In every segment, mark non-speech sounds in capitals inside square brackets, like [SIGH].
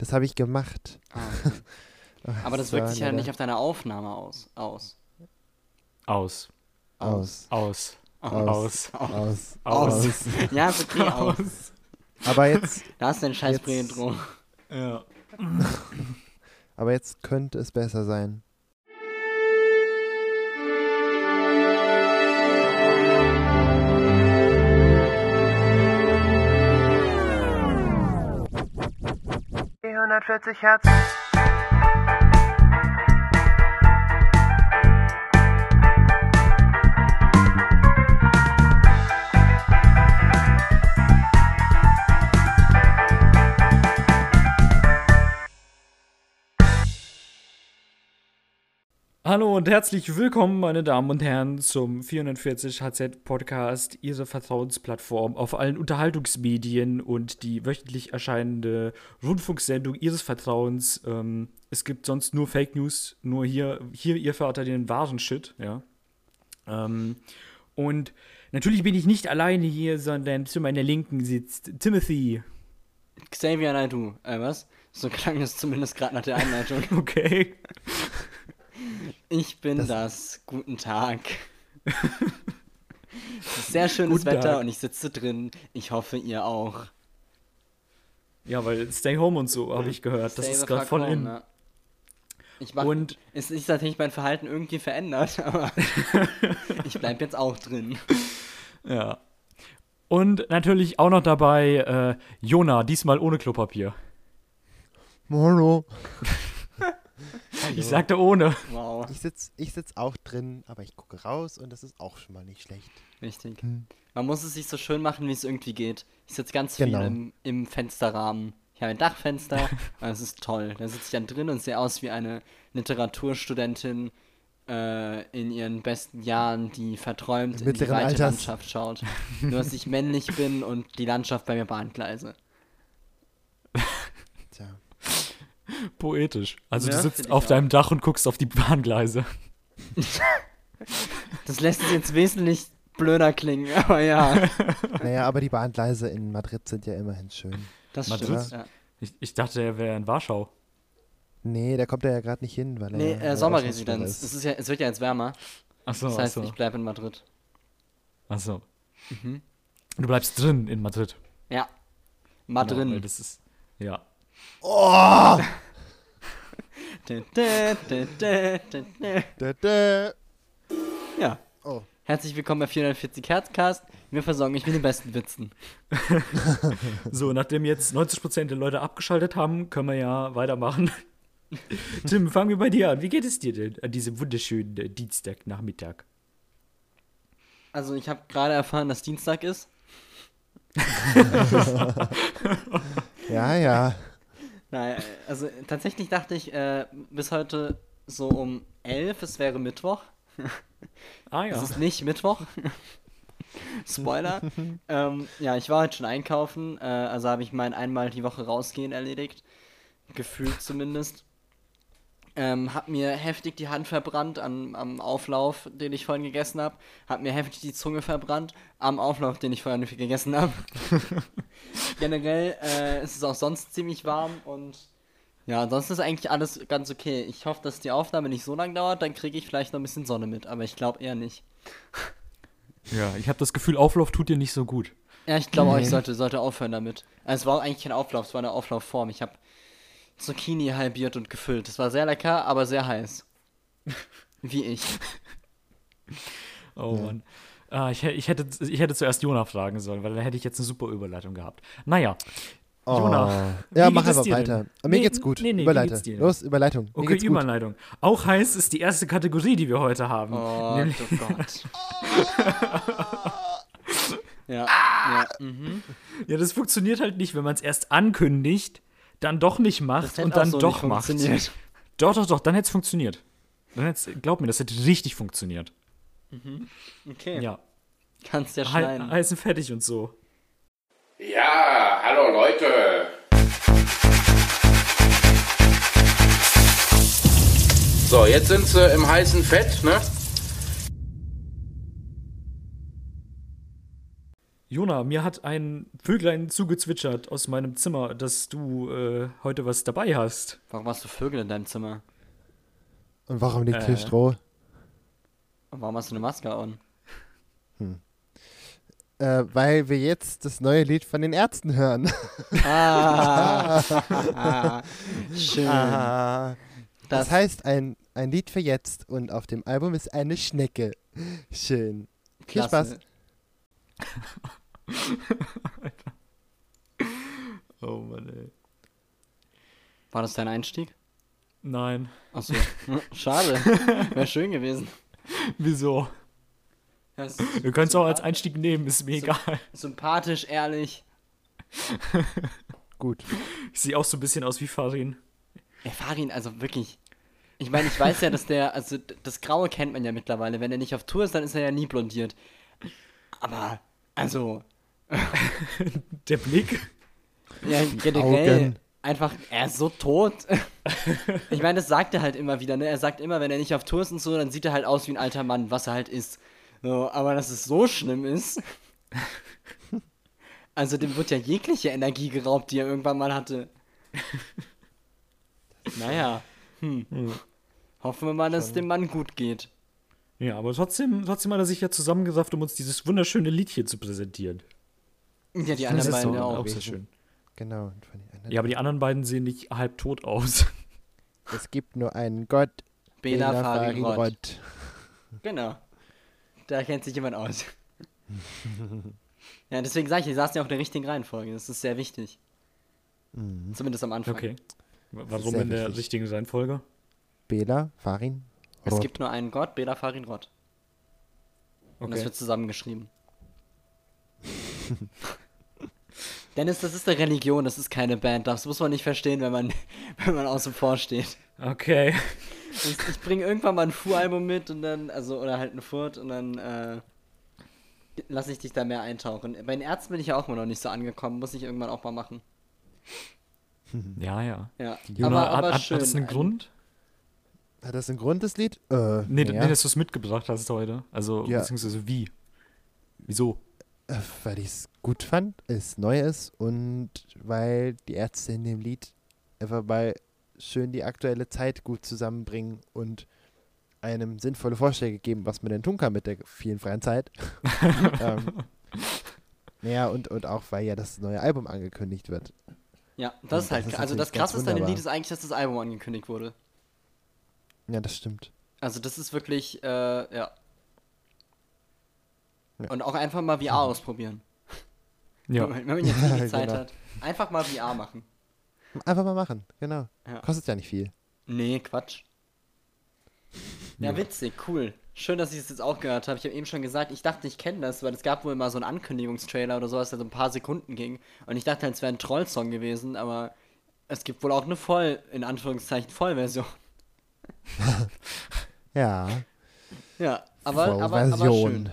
Das habe ich gemacht. Ah. Aber das, wirkt sich ja nicht auf deine Aufnahme aus. Aus. Aus. Aus. Aus. Aus. Aus. Aus. aus. aus. Ja, ist okay, aus. aus. Aber jetzt. Da ist dein scheiß jetzt, Ja. Aber jetzt könnte es besser sein. 440 Hertz. Hallo und herzlich willkommen, meine Damen und Herren, zum 440 HZ Podcast, Ihre Vertrauensplattform auf allen Unterhaltungsmedien und die wöchentlich erscheinende Rundfunksendung Ihres Vertrauens. Ähm, es gibt sonst nur Fake News, nur hier, hier ihr Vater den wahren Shit, ja. Ähm, und natürlich bin ich nicht alleine hier, sondern zu meiner Linken sitzt Timothy. Xavier Naidoo. Äh, was? So klang es zumindest gerade nach der Einleitung. [LAUGHS] Okay. Ich bin das. Das- Guten Tag. Es ist sehr [LAUGHS] schönes Guten Wetter Tag. und ich sitze drin. Ich hoffe, ihr auch. Ja, weil Stay Home und so, habe ich gehört. Das Stay ist the gerade voll home, in. Ich mach, Und es ist tatsächlich mein Verhalten irgendwie verändert, [LAUGHS] aber [LAUGHS] ich bleib jetzt auch drin. Ja. Und natürlich auch noch dabei äh, Jona, diesmal ohne Klopapier. Mono. Ich sagte ohne. Wow, Ich sitz, ich sitz auch drin, aber ich gucke raus und das ist auch schon mal nicht schlecht. richtig. Hm. Man muss es sich so schön machen, wie es irgendwie geht. Ich sitze ganz Genau. viel im, im Fensterrahmen. Ich habe ein Dachfenster, und [LAUGHS] das ist toll. Da sitze ich dann drin und sehe aus wie eine Literaturstudentin äh, in ihren besten Jahren, die verträumt in die weite Alters. Landschaft schaut. Nur, dass ich männlich bin und die Landschaft bei mir bahngleise. Tja. Poetisch. Also Ja, du sitzt auf auch. deinem Dach und guckst auf die Bahngleise. [LAUGHS] Das lässt es jetzt wesentlich blöder klingen, aber ja, [LAUGHS] Naja, aber die Bahngleise in Madrid sind ja immerhin schön. das Madrid? stimmt. Ja. Ich, ich dachte, er wäre in Warschau. Nee, da kommt er ja gerade nicht hin, weil Nee, er. äh, äh, Sommerresidenz. Auslandssperre Es, ist ja, es wird ja jetzt wärmer. Achso, Das heißt, achso. ich bleibe in Madrid. achso. Mhm. Du bleibst drin in Madrid. Ja. Genau, weil drin. das ist. Ja. Oh! [LAUGHS] Ja. Oh. Herzlich willkommen bei 440 Herzcast. Wir versorgen euch mit den besten Witzen. [LAUGHS] So, nachdem jetzt 90% der Leute abgeschaltet haben, können wir ja weitermachen. [LAUGHS] Tim, fangen wir bei dir an. Wie geht es dir denn an diesem wunderschönen äh, Dienstagnachmittag? Also, ich habe gerade erfahren, dass Dienstag ist. [LAUGHS] Ja, ja. Nein, äh, also tatsächlich dachte ich äh, bis heute so um 11, es wäre Mittwoch. [LAUGHS] Ah Es ja. ist nicht Mittwoch. [LAUGHS] Spoiler. ähm, ja, ich war heute schon einkaufen, äh, also habe ich mein einmal die Woche rausgehen erledigt. Gefühlt zumindest. Ähm, hab mir heftig die Hand verbrannt an, am Auflauf, den ich vorhin gegessen habe. Hab mir heftig die Zunge verbrannt am Auflauf, den ich vorhin gegessen habe. [LAUGHS] Generell äh, ist es auch sonst ziemlich warm und ja, ansonsten ist eigentlich alles ganz okay. Ich hoffe, dass die Aufnahme nicht so lang dauert, dann kriege ich vielleicht noch ein bisschen Sonne mit, aber ich glaube eher nicht. Ja, ich habe das Gefühl, Auflauf tut dir nicht so gut. Ja, ich glaube Nee. ich sollte, sollte aufhören damit. Also, es war eigentlich kein Auflauf, es war eine Auflaufform. Ich habe Zucchini halbiert und gefüllt. Das war sehr lecker, aber sehr heiß. Wie ich. Oh Mann. Ah, ich, ich, hätte, ich hätte zuerst Jona fragen sollen, weil dann hätte ich jetzt eine super Überleitung gehabt. Naja, Oh. Jonah, Ja, wie mach einfach dir weiter. denn? Mir Nee, geht's gut. nee, nee, Überleite. geht's dir denn? Los, Überleitung. Mir okay, geht's gut. Überleitung. Auch heiß ist die erste Kategorie, die wir heute haben. Oh, Nämlich, oh Gott. [LAUGHS] ja, ja, mhm. ja, das funktioniert halt nicht, wenn man es erst ankündigt, dann doch nicht macht und dann so doch macht. funktioniert. Doch, doch, doch, dann hätte es funktioniert. Dann hätt's, glaub mir, das hätte richtig funktioniert. Okay, Ja. kannst ja schneiden. Heiß und fertig und so. Ja, hallo Leute. So, jetzt sind sie im heißen Fett, ne? Jona, mir hat ein Vöglein zugezwitschert aus meinem Zimmer, dass du äh, heute was dabei hast. Warum hast du Vögel in deinem Zimmer? Und warum liegt Äh. hier Stroh? Und warum hast du eine Maske an? Äh, weil wir jetzt das neue Lied von den Ärzten hören. Ah, [LAUGHS] [LAUGHS] schön. Ah, das, Das- heißt ein, ein Lied für jetzt und auf dem Album ist eine Schnecke. Schön. Viel Klasse. Spaß. [LAUGHS] Oh Mann, ey. War das dein Einstieg? Nein. Achso. Schade. Wäre schön gewesen. Wieso? Ja, Wir können es auch als Einstieg nehmen, ist mir egal. Sympathisch, ehrlich. Gut. Ich sehe auch so ein bisschen aus wie Farin. Ey, Farin, also wirklich. Ich meine, ich weiß ja, dass der, also das Graue kennt man ja mittlerweile. Wenn er nicht auf Tour ist, dann ist er ja nie blondiert. Aber, also, [LAUGHS] Der Blick. ja, generell Augen. einfach, er ist so tot. [LAUGHS] ich meine, das sagt er halt immer wieder, ne? Er sagt immer, wenn er nicht auf Tour ist und so, dann sieht er halt aus wie ein alter Mann, was er halt ist. So, aber dass es so schlimm ist. [LAUGHS] Also dem wird ja jegliche Energie geraubt, die er irgendwann mal hatte. naja. Hm. Hoffen wir mal, dass es dem Mann gut geht. Ja, aber trotzdem, trotzdem hat er sich ja zusammengesafft, um uns dieses wunderschöne Lied hier zu präsentieren. Ja, die anderen beiden ja auch. auch sehr schön. Genau. Ja, aber die anderen beiden sehen nicht halb tot aus. [LAUGHS] Es gibt nur einen Gott. Bela Bela Farin Rott. Rott. [LAUGHS] Genau. Da kennt sich jemand aus. [LAUGHS] ja, deswegen sage ich, die saßen ja auch in der richtigen Reihenfolge. Das ist sehr wichtig. Mhm. Zumindest am Anfang. Okay. Warum in der wichtig. richtigen Reihenfolge? Bela Farin Es Rott. gibt nur einen Gott, Bela Farin Rott. Und das Okay. wird zusammengeschrieben. [LAUGHS] Dennis, das ist eine Religion, das ist keine Band. Das muss man nicht verstehen, wenn man, [LAUGHS] wenn man außen vor steht. Okay. Ich, ich bringe irgendwann mal ein Fu-Album mit und dann, also, oder halt ein Furt und dann, äh, lasse ich dich da mehr eintauchen. Bei den Ärzten bin ich ja auch immer noch nicht so angekommen, muss ich irgendwann auch mal machen. [LAUGHS] Ja, ja. Ja, Jona, aber, aber hat, hat, schön. hat das einen Ein- Grund? Hat das einen Grund, das Lied? Äh, Nee, ja. nee, dass du es mitgebracht hast heute. Also, Ja. beziehungsweise wie? Wieso? Äh, weil ich es gut fand, es neu ist und weil die Ärzte in dem Lied einfach mal schön die aktuelle Zeit gut zusammenbringen und einem sinnvolle Vorschläge geben, was man denn tun kann mit der vielen freien Zeit. [LAUGHS] ähm, naja, und, und auch weil ja das neue Album angekündigt wird. Ja, das ist Und das halt, ist also das krasseste an dem. Lied ist eigentlich, dass das Album angekündigt wurde. Ja, das stimmt. Also das ist wirklich, äh, ja. Ja. Und auch einfach mal VR ausprobieren. [LAUGHS] Ja. Wenn, man, jetzt nicht die [LAUGHS] Zeit Genau. hat. Einfach mal VR machen. Einfach mal machen, genau. Ja. Kostet ja nicht viel. Nee, Quatsch. Ja, witzig, cool. Schön, dass ich es jetzt auch gehört habe. Ich habe eben schon gesagt, ich dachte, ich kenne das, weil es gab wohl mal so einen Ankündigungstrailer oder sowas, der so ein paar Sekunden ging. Und ich dachte, es wäre ein Troll-Song gewesen, aber es gibt wohl auch eine Voll, in Anführungszeichen, Vollversion. [LAUGHS] Ja, Ja, aber, aber, aber schön.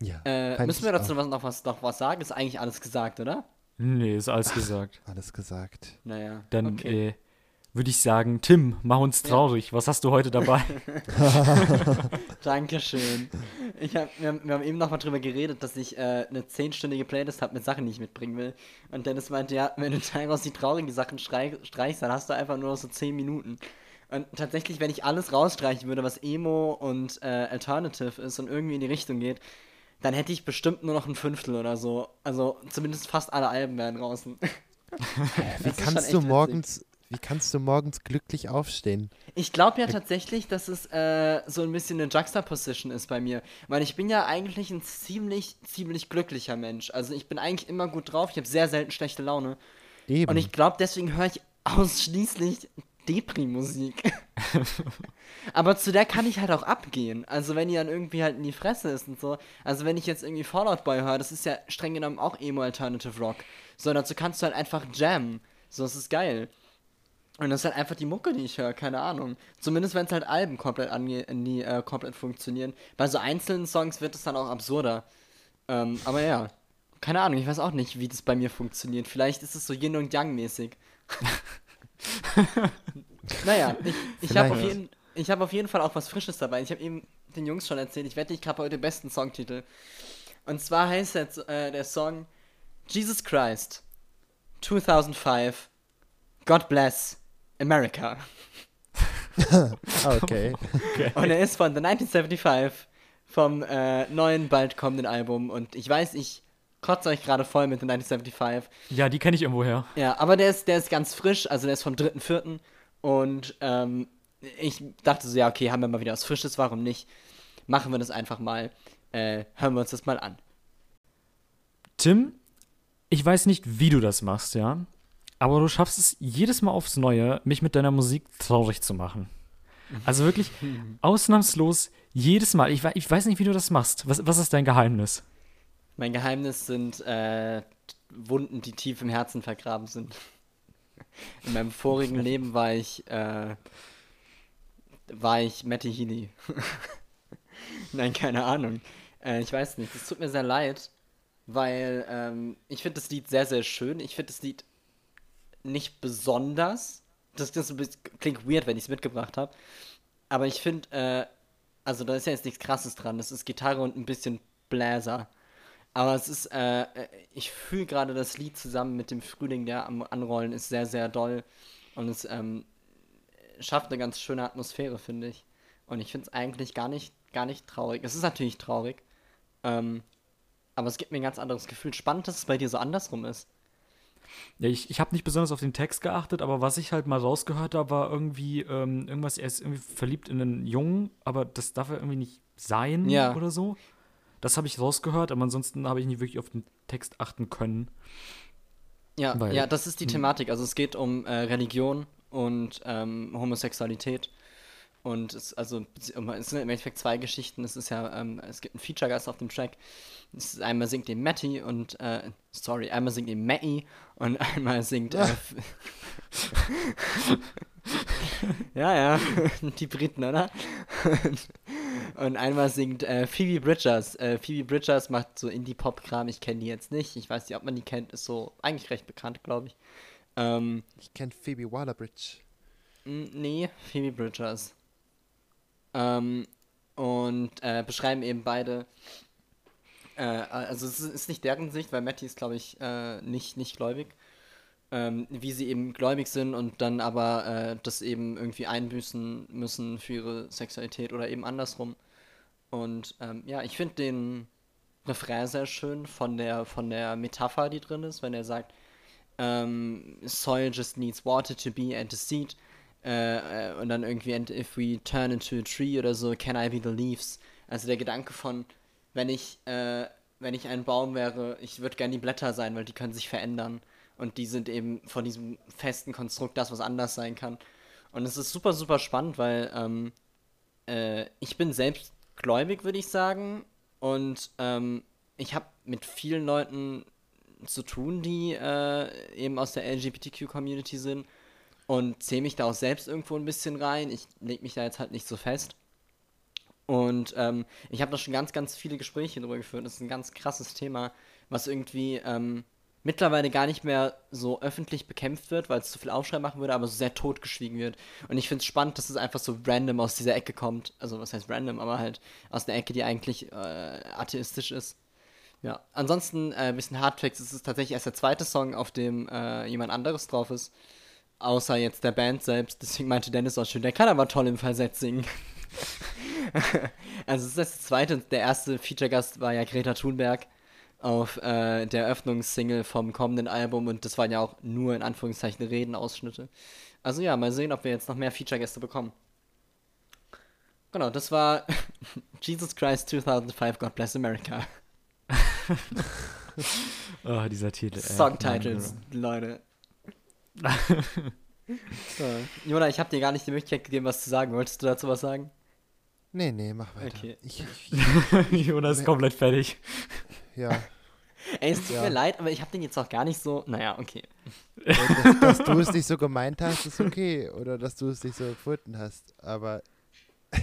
Ja, Äh, müssen wir dazu auch. was, noch, was, noch was sagen? Ist eigentlich alles gesagt, oder? Nee, ist alles gesagt. alles gesagt. Naja. Dann okay. äh, würde ich sagen, Tim, mach uns Ja. traurig. Was hast du heute dabei? [LAUGHS] Dankeschön. Ich hab, wir, haben, wir haben eben noch mal drüber geredet, dass ich äh, eine zehnstündige Playlist habe mit Sachen, die ich mitbringen will. Und Dennis meinte, ja, wenn du daraus die traurigen Sachen streich, streichst, dann hast du einfach nur so zehn Minuten. Und tatsächlich, wenn ich alles rausstreichen würde, was Emo und äh, Alternative ist und irgendwie in die Richtung geht, dann hätte ich bestimmt nur noch ein Fünftel oder so. Also zumindest fast alle Alben wären draußen. [LAUGHS] Wie kannst du witzig. morgens, wie kannst du morgens glücklich aufstehen? Ich glaube ja tatsächlich, dass es äh, so ein bisschen eine Juxtaposition ist bei mir. Weil ich bin ja eigentlich ein ziemlich, ziemlich glücklicher Mensch. Also ich bin eigentlich immer gut drauf. Ich habe sehr selten schlechte Laune. Eben. Und ich glaube, deswegen höre ich [LAUGHS] ausschließlich Depri-Musik. [LAUGHS] Aber zu der kann ich halt auch abgehen. Also wenn die dann irgendwie halt in die Fresse ist und so. Also wenn ich jetzt irgendwie Fallout Boy höre, das ist ja streng genommen auch Emo-Alternative Rock. So, dazu kannst du halt einfach jammen. So, das ist geil. Und das ist halt einfach die Mucke, die ich höre, keine Ahnung. Zumindest wenn es halt Alben komplett ange die äh, komplett funktionieren. Bei so einzelnen Songs wird es dann auch absurder. Ähm, aber ja, keine Ahnung, ich weiß auch nicht, wie das bei mir funktioniert. Vielleicht ist es so Yin und Yang mäßig. [LAUGHS] [LAUGHS] naja, ich, ich habe auf, jeden, ich hab auf jeden Fall auch was Frisches dabei. Ich habe eben den Jungs schon erzählt, ich wette, ich habe heute den besten Songtitel. Und zwar heißt jetzt, äh, der Song Jesus Christ 2005 God Bless America. [LAUGHS] Ah, okay. Und er ist von The 1975 vom äh, neuen, bald kommenden Album. Und ich weiß, ich kotze euch gerade voll mit The 1975. Ja, die kenne ich irgendwoher. Ja, aber der ist, der ist ganz frisch, also der ist vom 3.4. Und ähm, ich dachte so, ja, okay, haben wir mal wieder was Frisches, warum nicht? Machen wir das einfach mal. Äh, hören wir uns das mal an. Tim, ich weiß nicht, wie du das machst, ja. Aber du schaffst es jedes Mal aufs Neue, mich mit deiner Musik traurig zu machen. Also wirklich [LAUGHS] ausnahmslos jedes Mal. Ich, ich weiß nicht, wie du das machst. Was, was ist dein Geheimnis? Mein Geheimnis sind äh, Wunden, die tief im Herzen vergraben sind. [LAUGHS] In meinem vorigen [LAUGHS] Leben war ich, äh, war ich Matty Healy. [LAUGHS] Nein, keine Ahnung. Äh, ich weiß nicht. Es tut mir sehr leid, weil ähm, ich finde das Lied sehr, sehr schön. Ich finde das Lied nicht besonders. Das, das klingt weird, wenn ich es mitgebracht habe. Aber ich finde, äh, also da ist ja jetzt nichts Krasses dran. Das ist Gitarre und ein bisschen Bläser. Aber es ist, äh, äh, ich fühle gerade das Lied zusammen mit dem Frühling, der am Anrollen ist, sehr, sehr doll. Und es ähm, schafft eine ganz schöne Atmosphäre, finde ich. Und ich finde es eigentlich gar nicht, gar nicht traurig. Es ist natürlich traurig. Ähm, aber es gibt mir ein ganz anderes Gefühl. Spannend, dass es bei dir so andersrum ist. Ja, ich, ich habe nicht besonders auf den Text geachtet, aber was ich halt mal rausgehört habe, war irgendwie ähm, irgendwas, er ist irgendwie verliebt in einen Jungen, aber das darf er irgendwie nicht sein Ja. oder so. Das habe ich rausgehört, aber ansonsten habe ich nicht wirklich auf den Text achten können. Ja, Weil- ja, das ist die Thematik. Also es geht um äh, Religion und ähm, Homosexualität. Und es, also, es sind im Endeffekt zwei Geschichten. Es ist ja, ähm, es gibt einen Feature-Gast auf dem Track. Ist, einmal singt eben Matty und, äh, sorry, einmal singt eben Matty und [LAUGHS] einmal singt. Äh, [LAUGHS] [LAUGHS] ja, ja, die Briten, oder? Und einmal singt äh, Phoebe Bridgers. Äh, Phoebe Bridgers macht so Indie-Pop-Kram. Ich kenne die jetzt nicht. Ich weiß nicht, ob man die kennt. Ist so eigentlich recht bekannt, glaube ich. Ähm, Ich kenne Phoebe Waller-Bridge. m, nee, Phoebe Bridgers. Ähm, und äh, beschreiben eben beide. Äh, also es ist ist nicht deren Sicht, weil Matty ist, glaube ich, äh, nicht, nicht gläubig. Ähm, wie sie eben gläubig sind und dann aber äh, das eben irgendwie einbüßen müssen für ihre Sexualität oder eben andersrum. Und ähm, ja, ich finde den Refrain sehr schön von der, von der Metapher, die drin ist, wenn er sagt, ähm, soil just needs water to be and a seed. Äh, äh, und dann irgendwie, and if we turn into a tree oder so, can I be the leaves? Also der Gedanke von, wenn ich, äh, wenn ich ein Baum wäre, ich würde gern die Blätter sein, weil die können sich verändern. Und die sind eben von diesem festen Konstrukt das, was anders sein kann. Und es ist super, super spannend, weil ähm, äh, ich bin selbst gläubig, würde ich sagen. Und ähm, ich habe mit vielen Leuten zu tun, die äh, eben aus der LGBTQ-Community sind. Und zähle mich da auch selbst irgendwo ein bisschen rein. Ich lege mich da jetzt halt nicht so fest. Und ähm, ich habe da schon ganz, ganz viele Gespräche drüber geführt. Das ist ein ganz krasses Thema, was irgendwie ähm, mittlerweile gar nicht mehr so öffentlich bekämpft wird, weil es zu viel Aufschrei machen würde, aber so sehr totgeschwiegen wird. Und ich finde es spannend, dass es einfach so random aus dieser Ecke kommt. Also was heißt random, aber halt aus einer Ecke, die eigentlich äh, atheistisch ist. Ja, ansonsten äh, ein bisschen Hardfacts. Es ist tatsächlich erst der zweite Song, auf dem äh, jemand anderes drauf ist. Außer jetzt der Band selbst. Deswegen meinte Dennis auch schön, der kann aber toll im Falsett singen. [LAUGHS] also es ist das zweite und der erste Feature-Gast war ja Greta Thunberg auf äh, der Eröffnungssingle vom kommenden Album und das waren ja auch nur in Anführungszeichen Redenausschnitte. Also ja, mal sehen, ob wir jetzt noch mehr Feature-Gäste bekommen. Genau, das war [LAUGHS] Jesus Christ 2005, God Bless America. [LAUGHS] Oh, dieser Titel. Songtitles, Leute. [LAUGHS] so. Jona, ich habe dir gar nicht die Möglichkeit gegeben, was zu sagen. Wolltest du dazu was sagen? Nee, nee, mach weiter. Okay. Ich, ich, Jonas ist komplett fertig. Ja. [LAUGHS] Ey, es tut Ja. mir leid, aber ich habe den jetzt auch gar nicht so. Naja, okay. Dass, dass du es [LAUGHS] nicht so gemeint hast, ist okay. Oder dass du es nicht so empfunden hast. Aber [LAUGHS]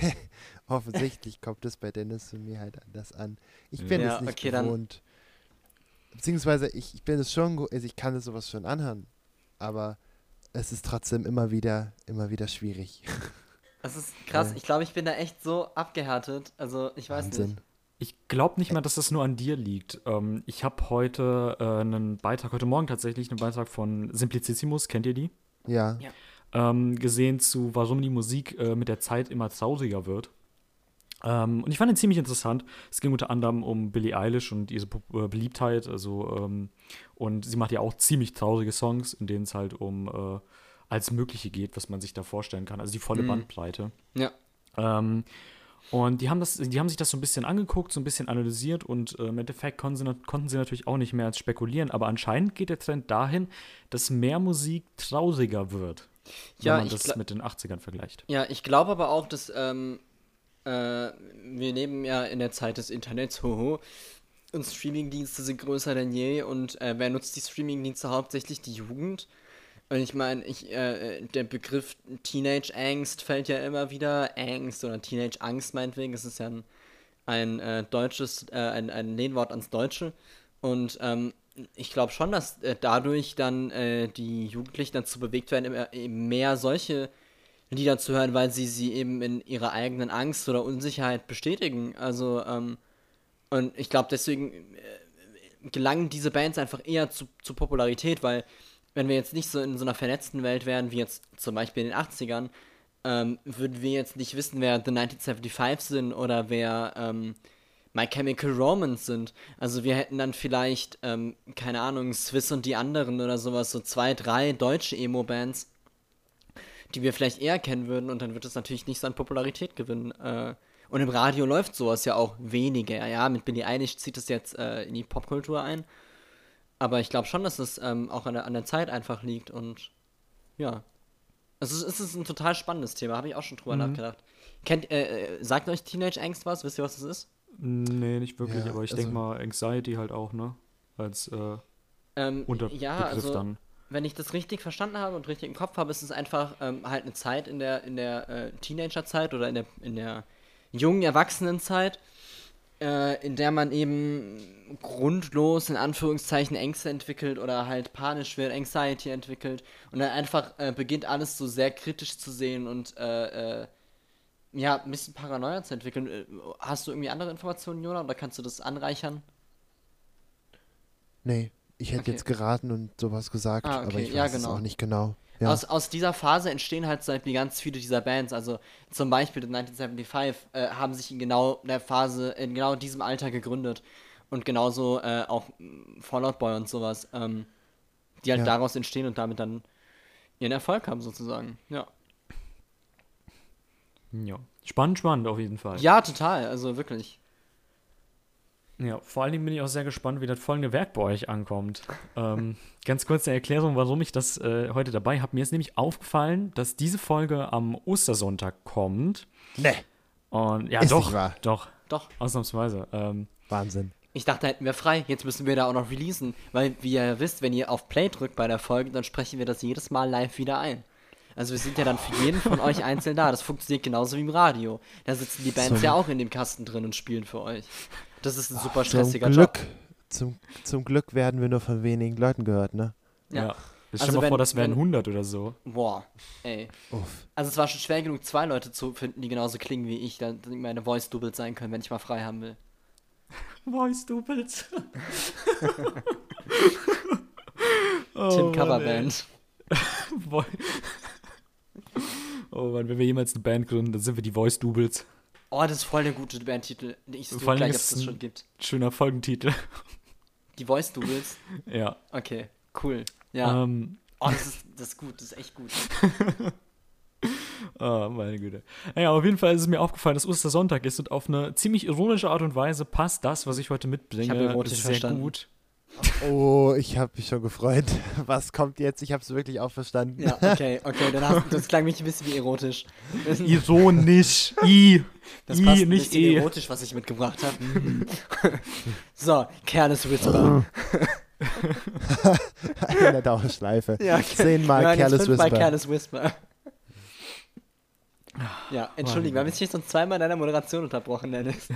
offensichtlich kommt es bei Dennis und mir halt anders an. Ich bin Ja, es nicht okay, dann- gewohnt. Beziehungsweise ich, ich bin es schon, also ich kann es sowas schon anhören. Aber es ist trotzdem immer wieder, immer wieder schwierig. Das ist krass. Ja. Ich glaube, ich bin da echt so abgehärtet. Also, ich weiß Wahnsinn. nicht. Ich glaube nicht mal, dass das nur an dir liegt. Ähm, ich habe heute äh, einen Beitrag, heute Morgen tatsächlich einen Beitrag von Simplicissimus, kennt ihr die? Ja. Ja. Ähm, gesehen zu, warum die Musik äh, mit der Zeit immer trauriger wird. Ähm, und ich fand ihn ziemlich interessant. Es ging unter anderem um Billie Eilish und ihre äh, Beliebtheit. Also, ähm, und sie macht ja auch ziemlich traurige Songs, in denen es halt um äh, alles Mögliche geht, was man sich da vorstellen kann. Also die volle Mhm. Bandbreite. Ja. Ähm, und die haben, das, die haben sich das so ein bisschen angeguckt, so ein bisschen analysiert und äh, im Endeffekt konnten sie, konnten sie natürlich auch nicht mehr als spekulieren. Aber anscheinend geht der Trend dahin, dass mehr Musik trauriger wird, Ja, wenn man das mit den 80ern vergleicht. Ja, ich glaube aber auch, dass ähm, äh, wir leben ja in der Zeit des Internets, [LAUGHS] hoho. Und Streamingdienste sind größer denn je. Und äh, wer nutzt die Streamingdienste hauptsächlich? Die Jugend. Und ich meine, ich, äh, der Begriff Teenage-Angst fällt ja immer wieder. Angst oder Teenage-Angst meinetwegen. Das ist ja ein, ein äh, deutsches, äh, ein, ein Lehnwort ans Deutsche. Und ähm, ich glaube schon, dass äh, dadurch dann äh, die Jugendlichen dazu bewegt werden, immer, eben mehr solche Lieder zu hören, weil sie sie eben in ihrer eigenen Angst oder Unsicherheit bestätigen. Also, ähm, und ich glaube, deswegen äh, gelangen diese Bands einfach eher zu, zu Popularität, weil wenn wir jetzt nicht so in so einer vernetzten Welt wären, wie jetzt zum Beispiel in den 80ern, ähm, würden wir jetzt nicht wissen, wer The 1975 sind oder wer ähm, My Chemical Romance sind. Also wir hätten dann vielleicht, ähm, keine Ahnung, Swiss und die anderen oder sowas, so zwei, drei deutsche Emo-Bands, die wir vielleicht eher kennen würden und dann wird es natürlich nicht so an Popularität gewinnen. Äh, und im Radio läuft sowas ja auch weniger. Ja, mit Billie Eilish zieht es jetzt äh, in die Popkultur ein. Aber ich glaube schon, dass es ähm, auch an der, an der Zeit einfach liegt und ja. Also es ist, es ist ein total spannendes Thema, habe ich auch schon drüber nachgedacht. Kennt, äh, äh, sagt euch Teenage Angst was? Wisst ihr, was das ist? Nee, nicht wirklich, Ja, aber ich also- denke mal Anxiety halt auch, ne? Als äh, Ähm, Unterbegriff ja, also dann. wenn ich das richtig verstanden habe und richtig im Kopf habe, ist es einfach ähm, halt eine Zeit in der, in der äh, Teenagerzeit oder in der, in der jungen Erwachsenenzeit, äh, in der man eben grundlos in Anführungszeichen Ängste entwickelt oder halt panisch wird, Anxiety entwickelt und dann einfach äh, beginnt alles so sehr kritisch zu sehen und äh, äh, ja, ein bisschen Paranoia zu entwickeln. Äh, Hast du irgendwie andere Informationen, Jona, oder kannst du das anreichern? Nee, ich hätte Okay. jetzt geraten und sowas gesagt, Ah, aber okay, ich ja, weiß es genau. auch nicht genau. Ja. Aus, aus dieser Phase entstehen halt zum Beispiel ganz viele dieser Bands. Also zum Beispiel The 1975 äh, haben sich in genau der Phase, in genau diesem Alter gegründet. Und genauso äh, auch Fallout Boy und sowas, ähm, die halt Ja. daraus entstehen und damit dann ihren Erfolg haben sozusagen. Ja. Ja. Spannend, spannend auf jeden Fall. Ja, total. Also wirklich. Ja, vor allen Dingen bin ich auch sehr gespannt, wie das folgende Werk bei euch ankommt. ähm, ganz kurz eine Erklärung, warum ich das äh, heute dabei habe. Mir ist nämlich aufgefallen, dass diese Folge am Ostersonntag kommt. nee, Und ja, Ist doch, nicht wahr. doch, Doch. ausnahmsweise. Ähm, Wahnsinn. Ich dachte, hätten wir frei. Jetzt müssen wir da auch noch releasen. Weil, wie ihr wisst, wenn ihr auf Play drückt bei der Folge, dann sprechen wir das jedes Mal live wieder ein. Also wir sind ja dann für jeden von euch einzeln da. Das funktioniert genauso wie im Radio. Da sitzen die Bands Zum- ja auch in dem Kasten drin und spielen für euch. Das ist ein super Zum stressiger Glück, Job. zum, zum Glück werden wir nur von wenigen Leuten gehört, ne? ja. Ja. Stell Also dir mal wenn- vor, das wären wenn- 100 oder so. Boah, ey. Uff. Also es war schon schwer genug, zwei Leute zu finden, die genauso klingen wie ich, damit meine Voice doubled sein können, wenn ich mal frei haben will. [LAUGHS] Voice Doubles. [LAUGHS] oh, Tim Coverband. [LAUGHS] Oh Mann, wenn wir jemals eine Band gründen, dann sind wir die Voice Doubles. Oh, das ist voll der gute Bandtitel. Ich suche gleich, ob es das schon gibt. Schöner Folgentitel. Die Voice Doubles. [LAUGHS] ja. Okay, cool. Ja. Ähm, Oh, das ist, das ist gut, das ist echt gut. [LAUGHS] Oh, meine Güte. Naja, auf jeden Fall ist es mir aufgefallen, dass Ostersonntag ist und auf eine ziemlich ironische Art und Weise passt das, was ich heute mitbringe, Ich sehr verstanden. gut. Oh, ich habe mich schon gefreut. [LAUGHS] Was kommt jetzt? Ich habe es wirklich auch verstanden. Ja, okay, okay, dann hast, das klang mich ein bisschen wie erotisch. [LAUGHS] Ironisch. I. Das I, passt nicht E. erotisch, was ich mitgebracht habe. [LAUGHS] so, Careless Whisper. In der Dauerschleife. Ja, Zehnmal Wir hören jetzt Careless Whisper. Careless Whisper. Ja, entschuldigung, wir haben jetzt schon zweimal deine Moderation unterbrochen, Dennis.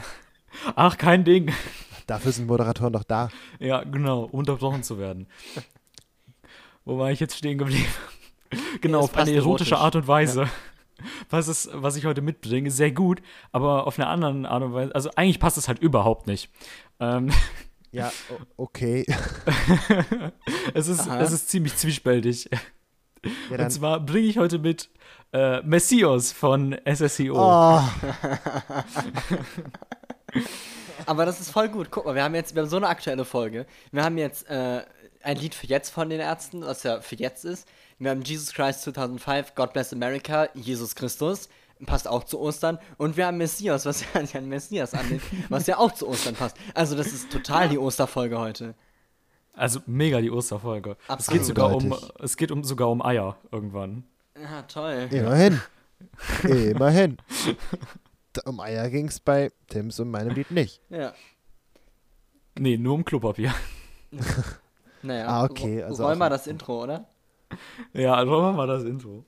Ach, kein Ding. Dafür sind Moderatoren doch da. Ja, genau, unterbrochen zu werden. Wo war ich jetzt stehen geblieben? [LAUGHS] genau, auf eine erotische erotisch. Art und Weise was, ist, was ich heute mitbringe, sehr gut, aber auf eine andere Art und Weise. Also eigentlich passt es halt überhaupt nicht. Ähm, Ja, o- okay. [LAUGHS] es, ist, Aha. es ist ziemlich zwiespältig. Ja, Und zwar bringe ich heute mit äh, Messios von SSEO. oh, [LAUGHS] Aber das ist voll gut. Guck mal, wir haben jetzt wir haben so eine aktuelle Folge. Wir haben jetzt äh, ein Lied für jetzt von den Ärzten, was ja für jetzt ist. Wir haben Jesus Christ 2005, God Bless America, Jesus Christus. Passt auch zu Ostern. Und wir haben Messias, was [LAUGHS] ja an Messias annimmt, was ja auch zu Ostern passt. Also, das ist total die Osterfolge heute. Also mega die Osterfolge. Es Absolut. geht sogar um, es geht um sogar um Eier irgendwann. Ja, toll. immerhin. [LAUGHS] Immerhin. Um Eier ging es bei Tims und meinem Lied nicht. Ja. Nee, nur um Klopapier. [LAUGHS] Naja. Ah, okay, also Roll mal das Intro, oder? Ja, also machen wir mal das Intro.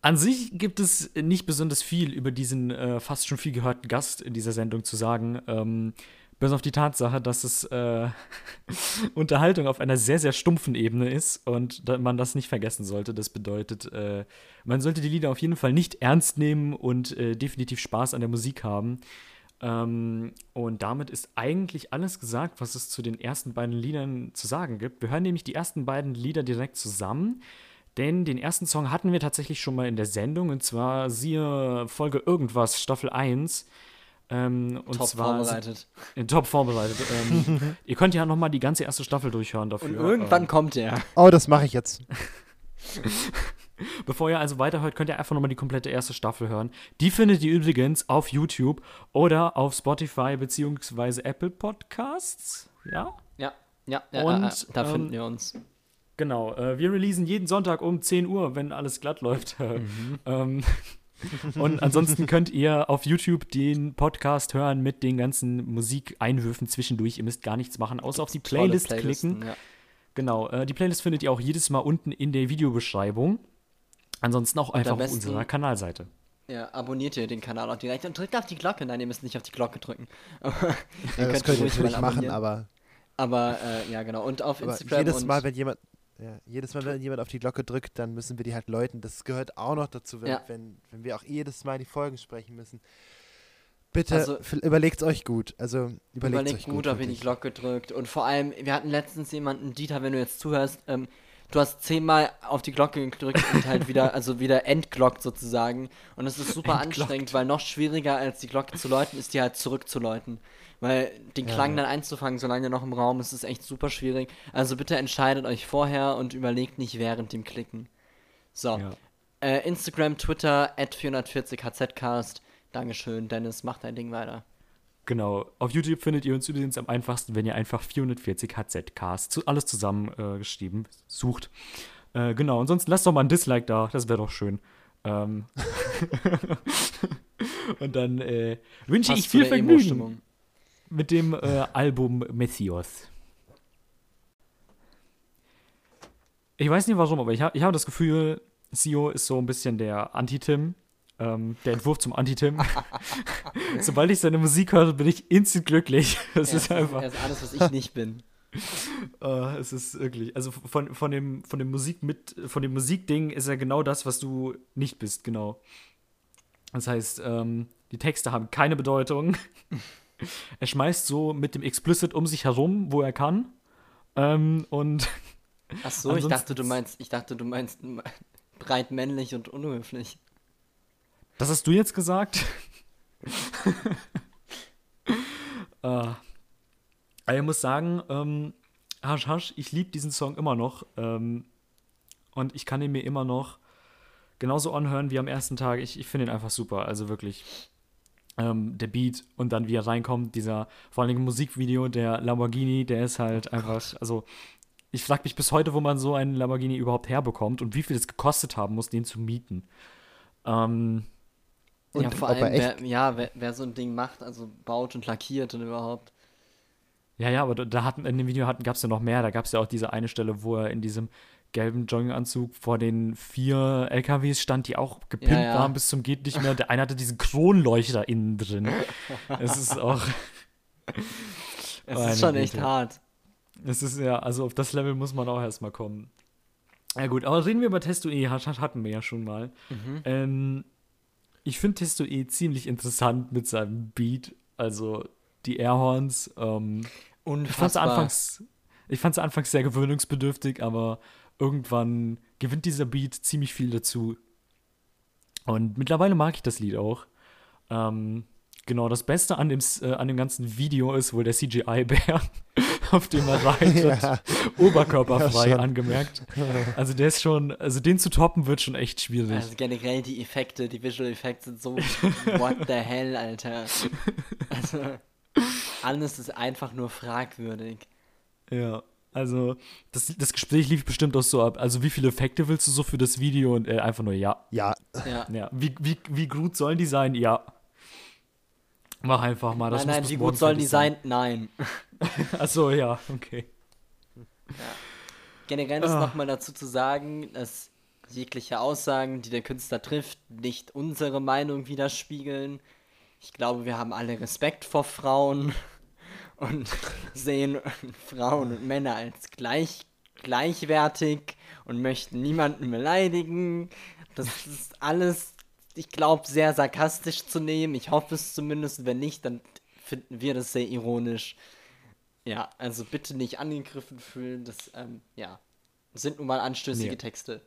An sich gibt es nicht besonders viel über diesen äh, fast schon viel gehörten Gast in dieser Sendung zu sagen. Ähm, bis auf die Tatsache, dass es äh, [LAUGHS] Unterhaltung auf einer sehr, sehr stumpfen Ebene ist und man das nicht vergessen sollte. Das bedeutet, äh, man sollte die Lieder auf jeden Fall nicht ernst nehmen und äh, definitiv Spaß an der Musik haben. Ähm, und damit ist eigentlich alles gesagt, was es zu den ersten beiden Liedern zu sagen gibt. Wir hören nämlich die ersten beiden Lieder direkt zusammen. Denn den ersten Song hatten wir tatsächlich schon mal in der Sendung, und zwar siehe Folge Irgendwas, Staffel 1. Ähm, und Top zwar vorbereitet. Äh, Top vorbereitet. ähm, [LAUGHS] ihr könnt ja noch mal die ganze erste Staffel durchhören dafür. Und irgendwann Ähm, kommt er. Oh, das mache ich jetzt. [LAUGHS] bevor ihr also weiterhört, könnt ihr einfach noch mal die komplette erste Staffel hören. Die findet ihr übrigens auf YouTube oder auf Spotify beziehungsweise Apple Podcasts. Ja, Ja, ja, ja, Und, ja, ja. da ähm, finden wir uns. genau. Äh, wir releasen jeden Sonntag um 10 Uhr, wenn alles glatt läuft. [LAUGHS] ähm, und ansonsten könnt ihr auf YouTube den Podcast hören mit den ganzen Musikeinwürfen zwischendurch. Ihr müsst gar nichts machen, außer auf die Playlist klicken. Ja. Genau, äh, die Playlist findet ihr auch jedes Mal unten in der Videobeschreibung. Ansonsten auch einfach auf unserer Kanalseite. Ja, abonniert ihr den Kanal auch direkt und drückt auf die Glocke. Nein, ihr müsst nicht auf die Glocke drücken. Aber [LAUGHS] Ja, das könnt könnt ihr natürlich machen, aber, Aber äh, ja, genau. Und auf aber Instagram jedes und Mal, wenn jemand, ja, jedes Mal, wenn jemand auf die Glocke drückt, dann müssen wir die halt läuten. Das gehört auch noch dazu, wenn, Ja. wenn, wenn wir auch jedes Mal die Folgen sprechen müssen. Bitte Also- überlegt euch gut. Also überlegt überlegt euch gut, gut. ob ihr die. Glocke drückt. Und vor allem, wir hatten letztens jemanden, Dieter, wenn du jetzt zuhörst, ähm, du hast zehnmal auf die Glocke gedrückt und halt wieder, [LAUGHS] also wieder entglockt sozusagen. Und es ist super Entglockt. anstrengend, weil noch schwieriger als die Glocke zu läuten, ist die halt zurückzuläuten. Weil den Klang ja. dann einzufangen, solange der noch im Raum ist, ist echt super schwierig. Also bitte entscheidet euch vorher und überlegt nicht während dem Klicken. So. Ja. Äh, Instagram, Twitter, at 440hzcast. Dankeschön, Dennis, mach dein Ding weiter. Genau. Auf YouTube findet ihr uns übrigens am einfachsten, wenn ihr einfach 440 HZKs, zu, alles zusammen äh, geschrieben, sucht. Äh, genau. Ansonsten lasst doch mal ein Dislike da, das wäre doch schön. Ähm [LAUGHS] Und dann äh, wünsche Passt ich viel Vergnügen. Mit dem äh, Album Messios. Ich weiß nicht warum, aber ich habe ich hab das Gefühl, Sio ist so ein bisschen der Anti-Tim. Ähm, der Entwurf zum Anti-Tim. [LAUGHS] [LAUGHS] Sobald ich seine Musik höre, bin ich instant glücklich. [LAUGHS] Das Er ist einfach. Er ist alles, was ich nicht bin. Äh, es ist wirklich, also von, von dem, von dem Musik mit, von dem Musikding ist er genau das, was du nicht bist, genau. Das heißt, ähm, die Texte haben keine Bedeutung. Er schmeißt so mit dem Explicit um sich herum, wo er kann. Ähm, und [LAUGHS] Ach so, ich dachte, du meinst, ich dachte, du meinst breit männlich und unhöflich. das hast du jetzt gesagt? äh, [LAUGHS] aber ich muss sagen, ähm, Hasch Hasch, ich liebe diesen Song immer noch. Ähm, und ich kann ihn mir immer noch genauso anhören wie am ersten Tag. Ich, ich finde ihn einfach super. Also wirklich. Ähm, der Beat und dann wie er reinkommt, dieser vor allem Musikvideo, der Lamborghini, der ist halt einfach, also ich frage mich bis heute, wo man so einen Lamborghini überhaupt herbekommt und wie viel es gekostet haben muss, den zu mieten. Ähm, Und ja, vor ob er allem, echt- wer, ja, wer, wer so ein Ding macht, also baut und lackiert und überhaupt. Ja, ja, aber da, da hatten, in dem Video gab es ja noch mehr. Da gab es ja auch diese eine Stelle, wo er in diesem gelben Jogginganzug vor den vier LKWs stand, die auch gepimpt Ja, ja. waren bis zum geht nicht mehr. Der eine hatte diesen Kronleuchter innen drin. Es ist auch. [LAUGHS] Es ist schon echt Güte. hart. Es ist ja, also auf das Level muss man auch erstmal kommen. Ja gut, aber reden wir über Testo E, hat- hat- hatten wir ja schon mal. Mhm. Ähm, ich finde Testo E ziemlich interessant mit seinem Beat, also die Airhorns. Ähm, ich fand es Unfassbar. anfangs, ich fand's anfangs sehr gewöhnungsbedürftig, aber irgendwann gewinnt dieser Beat ziemlich viel dazu. Und mittlerweile mag ich das Lied auch. Ähm, genau, das Beste an dem, äh, an dem ganzen Video ist wohl der CGI-Bär, [LAUGHS] auf dem er reitet. Ja. Oberkörperfrei Ja, angemerkt. [LAUGHS] Also der ist schon, also den zu toppen wird schon echt schwierig. Also generell die Effekte, die Visual Effects sind so [LAUGHS] what the hell, Alter. Also alles ist einfach nur fragwürdig. Ja, also das, das Gespräch lief bestimmt auch so ab. Also wie viele Effekte willst du so für das Video? Und äh, einfach nur ja. Ja, Ja. Ja, wie, wie, wie gut sollen die sein? Ja. Mach einfach mal. Das nein, nein, wie gut sollen die fertig sein? Nein. [LAUGHS] Achso, ja, okay. Generell ist Ah. nochmal dazu zu sagen, dass jegliche Aussagen, die der Künstler trifft, nicht unsere Meinung widerspiegeln. Ich glaube, wir haben alle Respekt vor Frauen und [LAUGHS] sehen Frauen und Männer als gleich, gleichwertig und möchten niemanden beleidigen. Das ist alles, ich glaube, sehr sarkastisch zu nehmen. Ich hoffe es zumindest. Wenn nicht, dann finden wir das sehr ironisch. Ja, also bitte nicht angegriffen fühlen. Das, ähm, ja, sind nun mal anstößige Nee. Texte.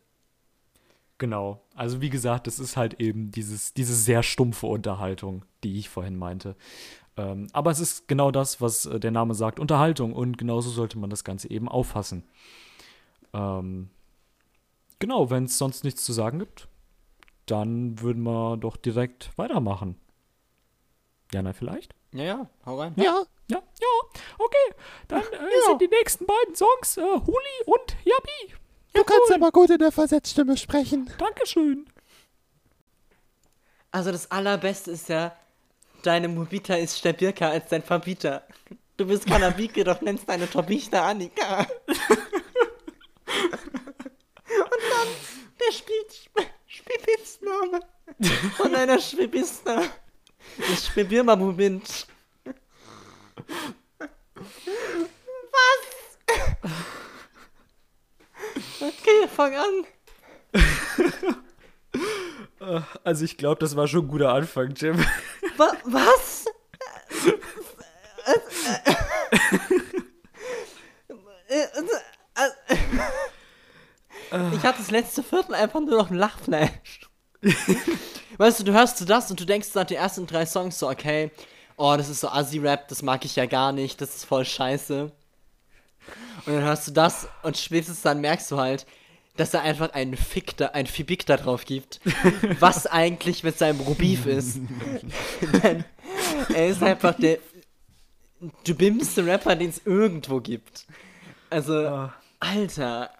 Genau. Also wie gesagt, das ist halt eben dieses, diese sehr stumpfe Unterhaltung, die ich vorhin meinte. Ähm, aber es ist genau das, was äh, der Name sagt, Unterhaltung. Und genauso sollte man das Ganze eben auffassen. Ähm, genau, wenn es sonst nichts zu sagen gibt, dann würden wir doch direkt weitermachen. Jana vielleicht? Ja, ja, hau rein. ja. Ja, ja, okay. Dann äh, sind die nächsten beiden Songs äh, Huli und Yabi. Du kannst aber gut in der Versetzstimme sprechen. Dankeschön. Also das Allerbeste ist ja, deine Mobita ist stabilker als dein Verbieter. Du bist Kanabike, doch nennst deine Tobichter Annika. Und dann der Spiel Spiebitzname von deiner Schwibista ist Schwibirma-Moment. Was? Okay, fang an. Also ich glaube, das war schon ein guter Anfang, Jim. Wa was? Ich hatte das letzte Viertel einfach nur noch ein Lachflash. Weißt du, du hörst du das und du denkst nach den ersten drei Songs so, okay, oh, das ist so Assi-Rap, das mag ich ja gar nicht, das ist voll scheiße. Und dann hörst du das und spätestens dann merkst du halt, dass er einfach einen Fick da, ein Fibik da drauf gibt, [LAUGHS] was eigentlich mit seinem Rubif ist. [LAUGHS] Denn er ist einfach der dümmste Rapper, den es irgendwo gibt. Also, Ah. Alter,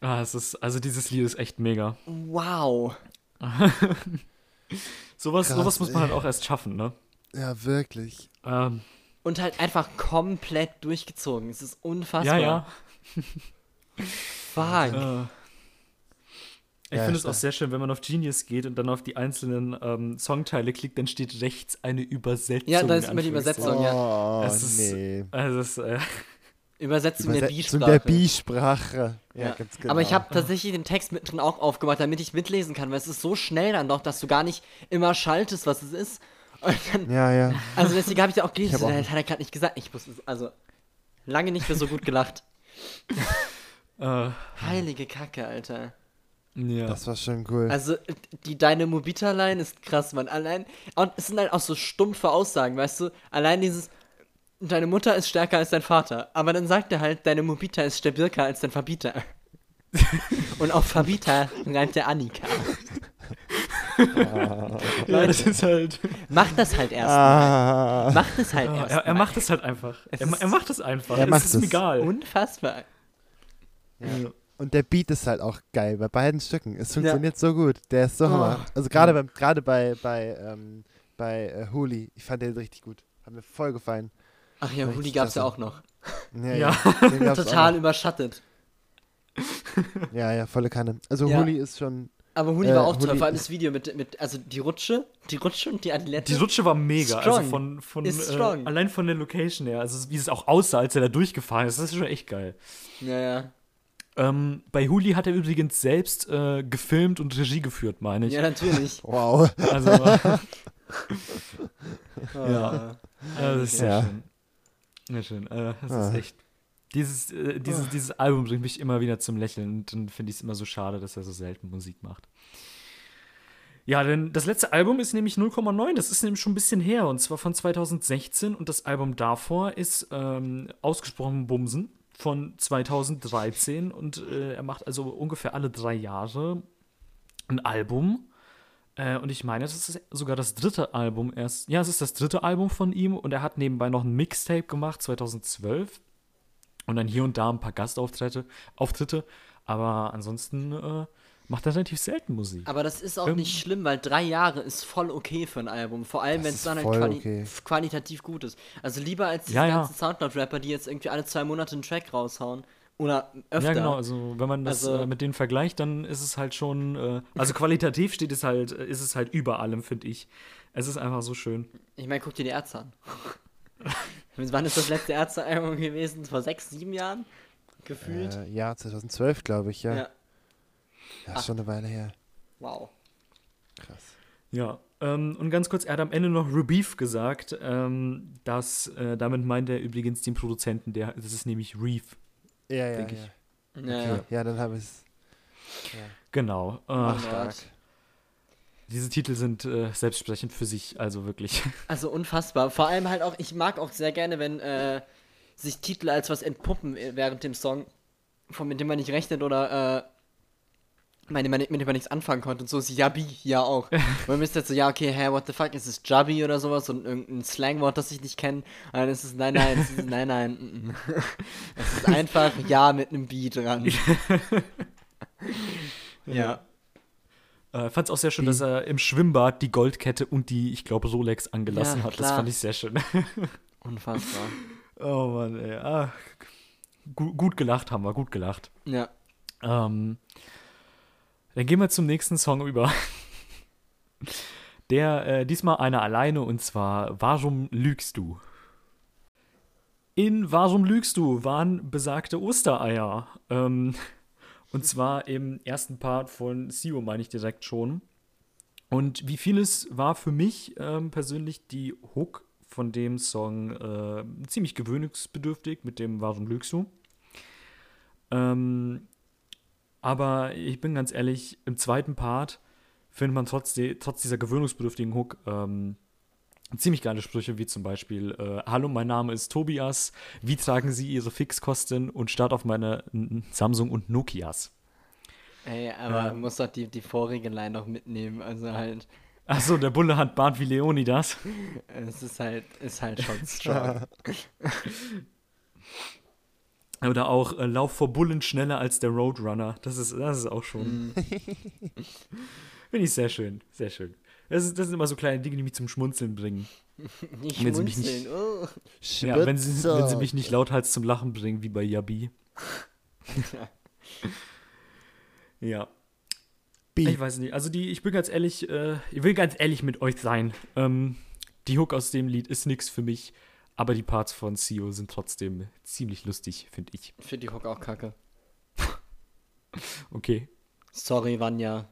Ah, es ist, also dieses Lied ist echt mega. wow. [LAUGHS] Sowas, Krass, sowas muss man ey. halt auch erst schaffen, ne? Ja, wirklich. Ähm, Und halt einfach komplett durchgezogen. Es ist ja, unfassbar. ja. [LAUGHS] Fuck. Äh, ich Ja, finde es auch sehr schön, wenn man auf Genius geht und dann auf die einzelnen ähm, Songteile klickt, dann steht rechts eine Übersetzung. Ja, da ist immer die. Übersetzung, ja. Oh, Es ist- nee. Also es, äh, Übersetzung der Übersetzung B-Sprache. der Bi-Sprache. Ja, Ja. ganz genau. Aber ich habe tatsächlich den Text mittendrin auch aufgemacht, damit ich mitlesen kann, weil es ist so schnell dann doch, dass du gar nicht immer schaltest, was es ist. Dann, Ja, ja. also deswegen habe ich ja auch gelesen, Ich hab auch das hat er gerade nicht gesagt. Ich muss, also, lange nicht mehr so gut gelacht. [LAUGHS] äh, Heilige Kacke, Alter. ja. Das war schon cool. Also, die deine Mobita-Line ist krass, Mann. Allein, und es sind halt auch so stumpfe Aussagen, weißt du? Allein dieses, deine Mutter ist stärker als dein Vater. Aber dann sagt er halt, deine Mobita ist stabilker als dein Verbieter. [LAUGHS] und auf Verbieter reimt der Annika. [LAUGHS] ja, das ist halt. [LAUGHS] Mach das halt erstmal. ah, Mach das halt Ja, erstmal. er, er macht es halt einfach. Es Er, er macht es einfach. Er es macht ist ihm es. egal. Unfassbar. Ja. und der Beat ist halt auch geil bei beiden Stücken. Es funktioniert so gut. Der ist so Oh. hammer. Also gerade beim gerade bei bei ähm, bei äh, Huli, ich fand den richtig gut. Hat mir voll gefallen. Ach ja, Huli gab's ja auch noch. Ja, Ja. [LAUGHS] Total überschattet. Ja, ja, volle Kanne. Also Ja. Huli ist schon Aber Huli Äh, war auch toll, Huli- vor allem das Video mit, mit, also die Rutsche, die Rutsche und die Adilette. Die Rutsche war mega. Strong. Also von, von Ist äh, strong. allein von der Location her. Also wie es auch aussah, als er da durchgefahren ist, das ist schon echt geil. Ja, ja. Ähm, bei Huli hat er übrigens selbst äh, gefilmt und Regie geführt, meine ich. Ja, natürlich. [LAUGHS] Wow. Also, äh, [LAUGHS] Ja. äh, das ist sehr Ja. schön. Sehr schön. Äh, das Ah. ist echt. Dieses, äh, dieses, dieses Album bringt mich immer wieder zum Lächeln und dann finde ich es immer so schade, dass er so selten Musik macht. Ja, denn das letzte Album ist nämlich 0,9, das ist nämlich schon ein bisschen her und zwar von 2016 und das Album davor ist ähm, ausgesprochen Bumsen von 2013 und äh, er macht also ungefähr alle drei Jahre ein Album. Äh, und ich meine, das ist sogar das dritte Album erst. Ja, es ist das dritte Album von ihm und er hat nebenbei noch ein Mixtape gemacht, 2012. Und dann hier und da ein paar Gastauftritte, Auftritte. Aber ansonsten äh, macht er relativ selten Musik. Aber das ist auch Ähm. nicht schlimm, weil drei Jahre ist voll okay für ein Album. Vor allem, wenn es dann halt quali okay. qualitativ gut ist. Also lieber als diese Ja, ja. ganzen Soundcloud-Rapper, die jetzt irgendwie alle zwei Monate einen Track raushauen. Oder öfter. Ja, genau. Also, wenn man das Also- äh, mit denen vergleicht, dann ist es halt schon. Äh, also, qualitativ steht es halt, ist es halt über allem, finde ich. Es ist einfach so schön. Ich meine, guck dir die Ärzte an. [LAUGHS] Wann ist das letzte Ärzte-Album gewesen? Vor sechs, sieben Jahren? Gefühlt? Äh, ja, 2012, glaube ich, ja. ja. Ja, ist schon eine Weile her. Wow. Krass. Ja, ähm, und ganz kurz, er hat am Ende noch Rebeef gesagt, ähm, dass, äh, damit meint er übrigens den Produzenten, der, das ist nämlich Reef. Ja, ja, ja. ich. Ja, Okay. Ja, dann habe ich es. Genau. Äh, ja. stark. Diese Titel sind äh, selbstsprechend für sich, also wirklich. [LAUGHS] Also unfassbar. Vor allem halt auch, ich mag auch sehr gerne, wenn äh, sich Titel als was entpuppen äh, während dem Song, von mit dem man nicht rechnet oder äh, mit dem man, mit dem man nichts anfangen konnte. Und so ist Yabi ja auch. [LAUGHS] man müsste jetzt so, ja, okay, hä, what the fuck, ist es Jabby oder sowas und irgendein Slangwort, das ich nicht kenne. Und dann ist es, nein, nein, es ist, nein, nein. mm, mm. Es ist einfach Ja mit einem Beat dran. [LAUGHS] ja. Äh, Fand es auch sehr schön, dass er im Schwimmbad die Goldkette und die, ich glaube, Rolex angelassen Ja, hat. Das fand ich sehr schön. [LAUGHS] Unfassbar. oh Mann, ey. Ah, gut, gut gelacht haben wir, gut gelacht. Ja. Ähm, dann gehen wir zum nächsten Song über. Der äh, diesmal einer alleine und zwar Warum lügst du? In Warum lügst du waren besagte Ostereier. Ähm, und zwar im ersten Part von Sio, meine ich direkt schon. Und wie vieles war für mich ähm, persönlich die Hook von dem Song äh, ziemlich gewöhnungsbedürftig mit dem Warum lügst du? Ähm, aber ich bin ganz ehrlich, im zweiten Part findet man trotz, de, trotz dieser gewöhnungsbedürftigen Hook ähm, ziemlich geile Sprüche, wie zum Beispiel: äh, Hallo, mein Name ist Tobias. Wie tragen Sie Ihre Fixkosten und start auf meine Samsung und Nokias? Ey, aber man muss doch die, die vorige Line noch mitnehmen. Also halt, Achso, der Bulle hat Bart wie Leonidas. es ist halt, ist halt schon [LAUGHS] strong. Oder auch äh, Lauf vor Bullen schneller als der Roadrunner. Das ist, das ist auch schon. [LAUGHS] Finde ich sehr schön. Sehr schön. Das, ist, das sind immer so kleine Dinge, die mich zum Schmunzeln bringen. [LAUGHS] Nicht Wenn sie mich schmunzeln. nicht- Oh. Ja, wenn sie, wenn sie mich nicht lauthals zum Lachen bringen, wie bei Yabi. [LAUGHS] ja. B. Ich weiß nicht. Also die, ich bin ganz ehrlich, äh, ich will ganz ehrlich mit euch sein. Ähm, die Hook aus dem Lied ist nix für mich, aber die Parts von Sio sind trotzdem ziemlich lustig, finde ich. Ich finde die Hook auch kacke. [LAUGHS] Okay. Sorry, Vanya.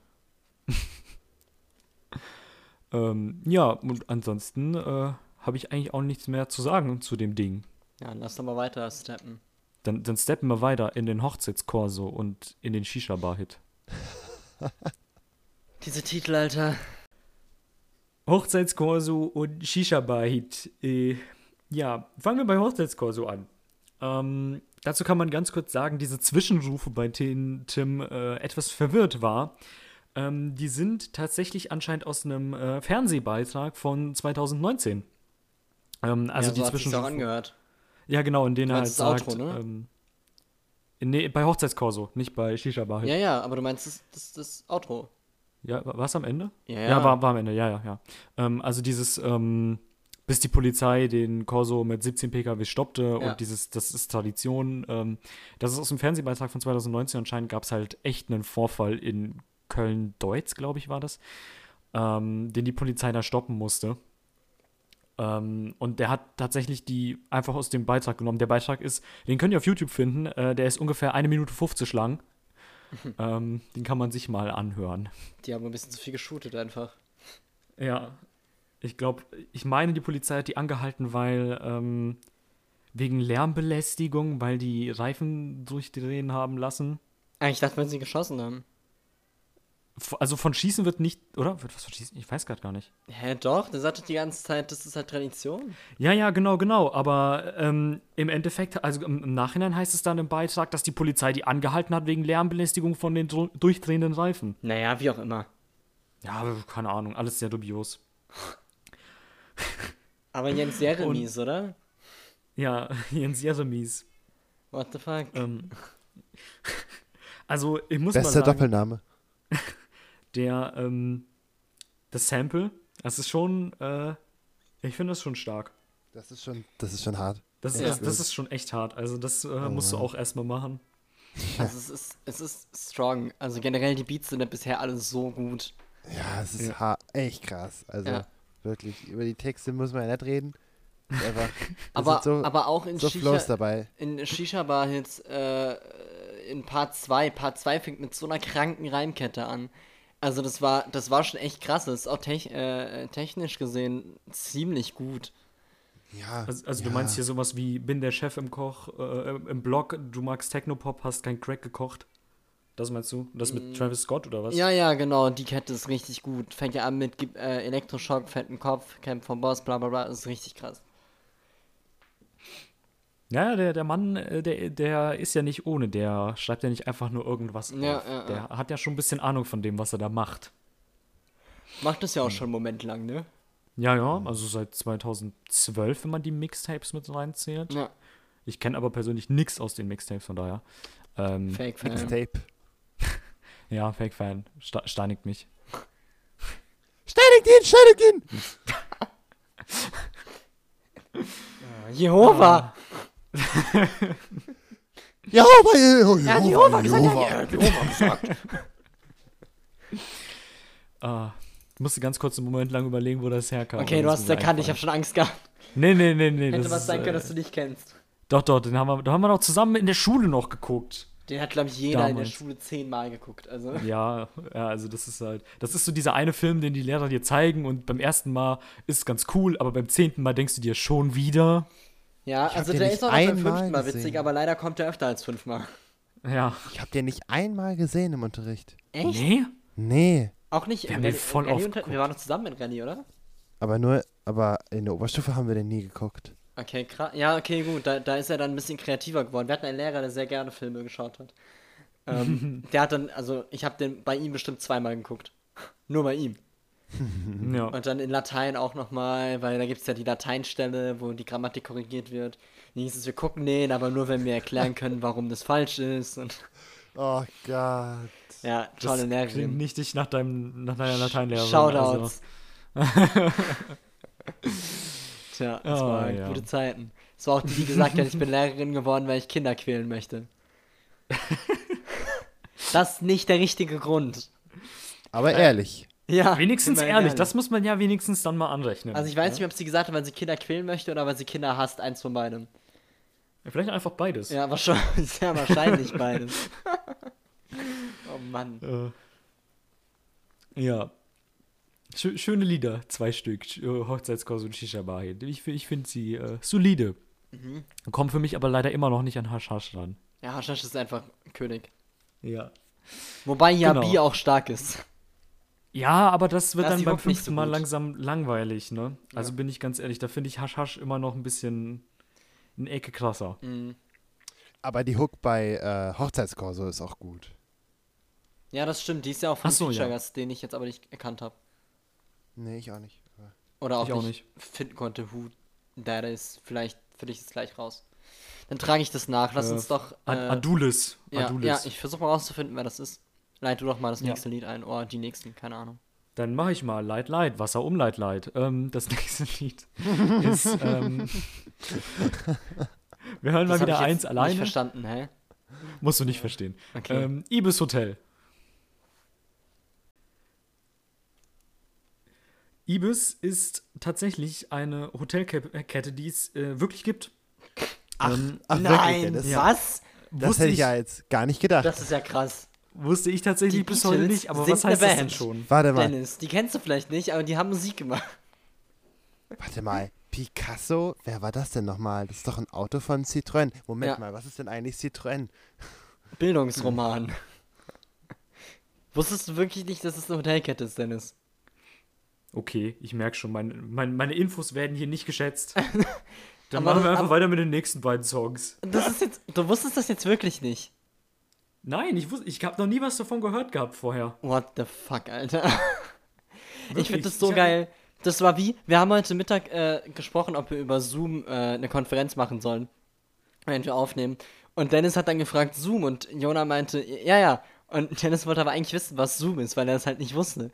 Ähm, ja, und ansonsten äh, habe ich eigentlich auch nichts mehr zu sagen zu dem Ding. Ja, lass doch mal weiter steppen. Dann, dann steppen wir weiter in den Hochzeitskorso und in den Shisha-Bar-Hit. [LAUGHS] Diese Titel, Alter. Hochzeitskorso und Shisha-Bar-Hit. Äh, ja, fangen wir bei Hochzeitskorso an. Ähm, dazu kann man ganz kurz sagen, diese Zwischenrufe, bei denen Tim äh, etwas verwirrt war, ähm, die sind tatsächlich anscheinend aus einem äh, Fernsehbeitrag von 2019. Ähm, also ja, die so hat sich's auch angehört. Ja, genau, in denen er halt das sagt. Outro, ne? ähm, nee, bei Hochzeitskorso, nicht bei Shisha-Bar-Hit. Ja, ja, aber du meinst das, das, das Outro. Ja, war es am Ende? Ja, Ja, war, war am Ende, ja, ja, ja. Ähm, also dieses, ähm, bis die Polizei den Corso mit 17 PKW stoppte Ja. und dieses, das ist Tradition. Ähm, das ist aus dem Fernsehbeitrag von 2019. Anscheinend gab es halt echt einen Vorfall in Köln-Deutz, glaube ich, war das, ähm, den die Polizei da stoppen musste. Ähm, und der hat tatsächlich die einfach aus dem Beitrag genommen. Der Beitrag ist, den könnt ihr auf YouTube finden, äh, der ist ungefähr eine Minute 50 lang. [LAUGHS] ähm, den kann man sich mal anhören. Die haben ein bisschen zu viel geshootet einfach. Ja, ich glaube, ich meine, die Polizei hat die angehalten, weil ähm, wegen Lärmbelästigung, weil die Reifen durchdrehen haben lassen. Ich dachte, wenn sie geschossen haben. Also von Schießen wird nicht, oder? Wird was von Schießen? Ich weiß gerade gar nicht. Hä, doch? Der sagte die ganze Zeit, das ist halt Tradition. Ja, ja, genau, genau. Aber ähm, im Endeffekt, also im, im Nachhinein heißt es dann im Beitrag, dass die Polizei die angehalten hat wegen Lärmbelästigung von den durchdrehenden Reifen. Naja, wie auch immer. Ja, keine Ahnung, alles sehr dubios. Aber Jens Jeremies, oder? Ja, [LAUGHS] Jens Jeremies. What the fuck? Ähm, [LAUGHS] also, ich muss mal Bester sagen, Doppelname. [LAUGHS] der, ähm, das Sample, das ist schon, äh, ich finde das schon stark. Das ist schon, das ist schon hart. Das, Ja. ist, das ist schon echt hart. Also, das äh, musst du auch erstmal machen. Also es ist, es ist strong. Also generell die Beats sind ja bisher alle so gut. Ja, es ist Ja. ha echt krass. Also Ja. wirklich, über die Texte muss man ja nicht reden. Einfach, [LAUGHS] Aber, so, aber auch in so Shisha, Flows dabei. in Shisha Bar jetzt äh, in Part 2. Part 2 fängt mit so einer kranken Reimkette an. Also das war, das war schon echt krass. Das ist auch tech, äh, technisch gesehen ziemlich gut. Ja, Also, also ja. du meinst hier sowas wie, bin der Chef im Koch, äh, im Blog, du magst Technopop, hast kein Crack gekocht. Das meinst du? Das mit Travis Scott oder was? Ja, ja, genau, die Kette ist richtig gut. Fängt ja an mit gib, äh, Elektroschock, fetten Kopf, Camp vom Boss, bla bla bla. Das ist richtig krass. Ja, der, der Mann, äh, der, der ist ja nicht ohne, der schreibt ja nicht einfach nur irgendwas auf. Ja, ja, der hat ja schon ein bisschen Ahnung von dem, was er da macht. Macht das ja auch schon einen Moment lang, ne? Ja, ja, also seit 2012, wenn man die Mixtapes mit reinzählt. Ja, Ich kenne aber persönlich nichts aus den Mixtapes, von daher. Ähm, Fake Fan. Mixtape. [LAUGHS] ja, Fake-Fan, Sta steinigt mich. [LAUGHS] Steinig ihn, steinig ihn! [LAUGHS] Jehova! Jehova, [LAUGHS] Jehova, Er hat Jehova gesagt, er hat Jehova gesagt. [LAUGHS] Ah, ich musste ganz kurz einen Moment lang überlegen, wo das herkam. Okay, aber du hast es erkannt, ich habe schon Angst gehabt. Nee, nee, nee, nee. Hätte was sein können, äh, dass du nicht kennst. Doch, doch, den haben wir, da haben wir noch zusammen in der Schule noch geguckt. Den hat, glaube ich, jeder in der Damals. Schule zehnmal geguckt. Also. Ja, ja, also das ist halt, das ist so dieser eine Film, den die Lehrer dir zeigen und beim ersten Mal ist es ganz cool, aber beim zehnten Mal denkst du dir schon wieder. Ja, Ich also der ist auch noch beim einmal fünften Mal gesehen. witzig, aber leider kommt er öfter als fünfmal. Ja. Ich habe den nicht einmal gesehen im Unterricht. Echt? Nee? Nee, Auch nicht Wir haben den voll oft unter- Wir waren noch zusammen in Rallye, oder? aber nur, aber in der Oberstufe haben wir den nie geguckt. Okay, krass. Ja, okay, gut. Da, da ist er dann ein bisschen kreativer geworden. Wir hatten einen Lehrer, der sehr gerne Filme geschaut hat. Ähm, [LAUGHS] der hat dann, also ich habe den bei ihm bestimmt zweimal geguckt. Nur bei ihm. [LAUGHS] Ja. Und dann in Latein auch nochmal, weil da gibt es ja die Lateinstelle, wo die Grammatik korrigiert wird. Dann hieß es, wir gucken den, aber nur wenn wir erklären können, warum das falsch ist. Und Oh Gott. ja, tolle klingt Lehrerin. nicht dich nach, deinem, nach deiner Lateinlehrerin. Shoutouts. Also, [LAUGHS] Tja, das Oh, waren ja. gute Zeiten. Es war auch die, die gesagt hat, ich bin Lehrerin geworden, weil ich Kinder quälen möchte. [LAUGHS] das ist nicht der richtige Grund. Aber ehrlich. Ja, wenigstens immerhin ehrlich, das muss man ja wenigstens dann mal anrechnen. Also ich weiß nicht, ob sie gesagt hat, weil sie Kinder quälen möchte oder weil sie Kinder hasst, eins von beidem. Vielleicht einfach beides. Ja, wahrscheinlich, [LAUGHS] sehr wahrscheinlich beides. oh Mann. Äh, ja. Schö schöne Lieder, zwei Stück. äh, Hochzeitskurs und Shisha Bar. Ich, ich finde sie äh, solide. Mhm. Kommen für mich aber leider immer noch nicht an Hasch Hasch ran. Ja, Haschasch ist einfach König. Ja. Wobei ja Genau. Bier auch stark ist. Ja, aber das wird Das dann beim nicht so fünften Mal langsam langweilig, ne? Also bin ich ganz ehrlich, da finde ich Hasch Hasch immer noch ein bisschen eine Ecke krasser. Mhm. Aber die Hook bei äh, Hochzeitskorso ist auch gut. Ja, das stimmt. Die ist ja auch von so, ja. Feature-Gast, den ich jetzt aber nicht erkannt habe. Nee, ich auch nicht. Aber Oder auch, Ich auch nicht, finden konnte, who that is. Vielleicht finde ich es gleich raus. Dann trage ich das nach. Lass Äh, uns doch. Äh, Adulis. ja, Adulis. ja, ich versuche mal rauszufinden, wer das ist. Leit du doch mal das Ja. nächste Lied ein. Oder die nächsten, keine Ahnung. Dann mache ich mal Light Light, Wasser um Light Light. Ähm, das [LAUGHS] nächste Lied ist. Ähm, [LAUGHS] wir hören mal Das hab wieder eins Nicht alleine. verstanden, hä? Musst du nicht verstehen. Okay. Ähm, Ibis Hotel. Ibis ist tatsächlich eine Hotelkette, die es äh, wirklich gibt. Ähm, Ach, Nein, wirklich, Dennis? was? Das wusste hätte ich ich- ja jetzt gar nicht gedacht. Das ist ja krass. Wusste ich tatsächlich Die bis heute nicht, aber sind was eine heißt das denn Band. schon? Warte mal, Dennis, die kennst du vielleicht nicht, aber die haben Musik gemacht. warte mal. Picasso, wer war das denn nochmal? Das ist doch ein Auto von Citroën. Moment Ja. mal, was ist denn eigentlich Citroën? Bildungsroman. Wusstest du wirklich nicht, dass es eine Hotelkette ist, Dennis? Okay, ich merke schon, mein, mein, meine Infos werden hier nicht geschätzt. [LAUGHS] Dann Aber- machen wir einfach aber- weiter mit den nächsten beiden Songs. Das ist jetzt, du wusstest das jetzt wirklich nicht. Nein, ich, wusste, ich habe noch nie was davon gehört gehabt vorher. What the fuck, Alter. [LAUGHS] ich Wirklich, finde das so ich geil. Das war wie, wir haben heute Mittag äh, gesprochen, ob wir über Zoom äh, eine Konferenz machen sollen. Wenn wir aufnehmen. Und Dennis hat dann gefragt, Zoom. Und Jona meinte, ja, ja. Und Dennis wollte aber eigentlich wissen, was Zoom ist, weil er es halt nicht wusste.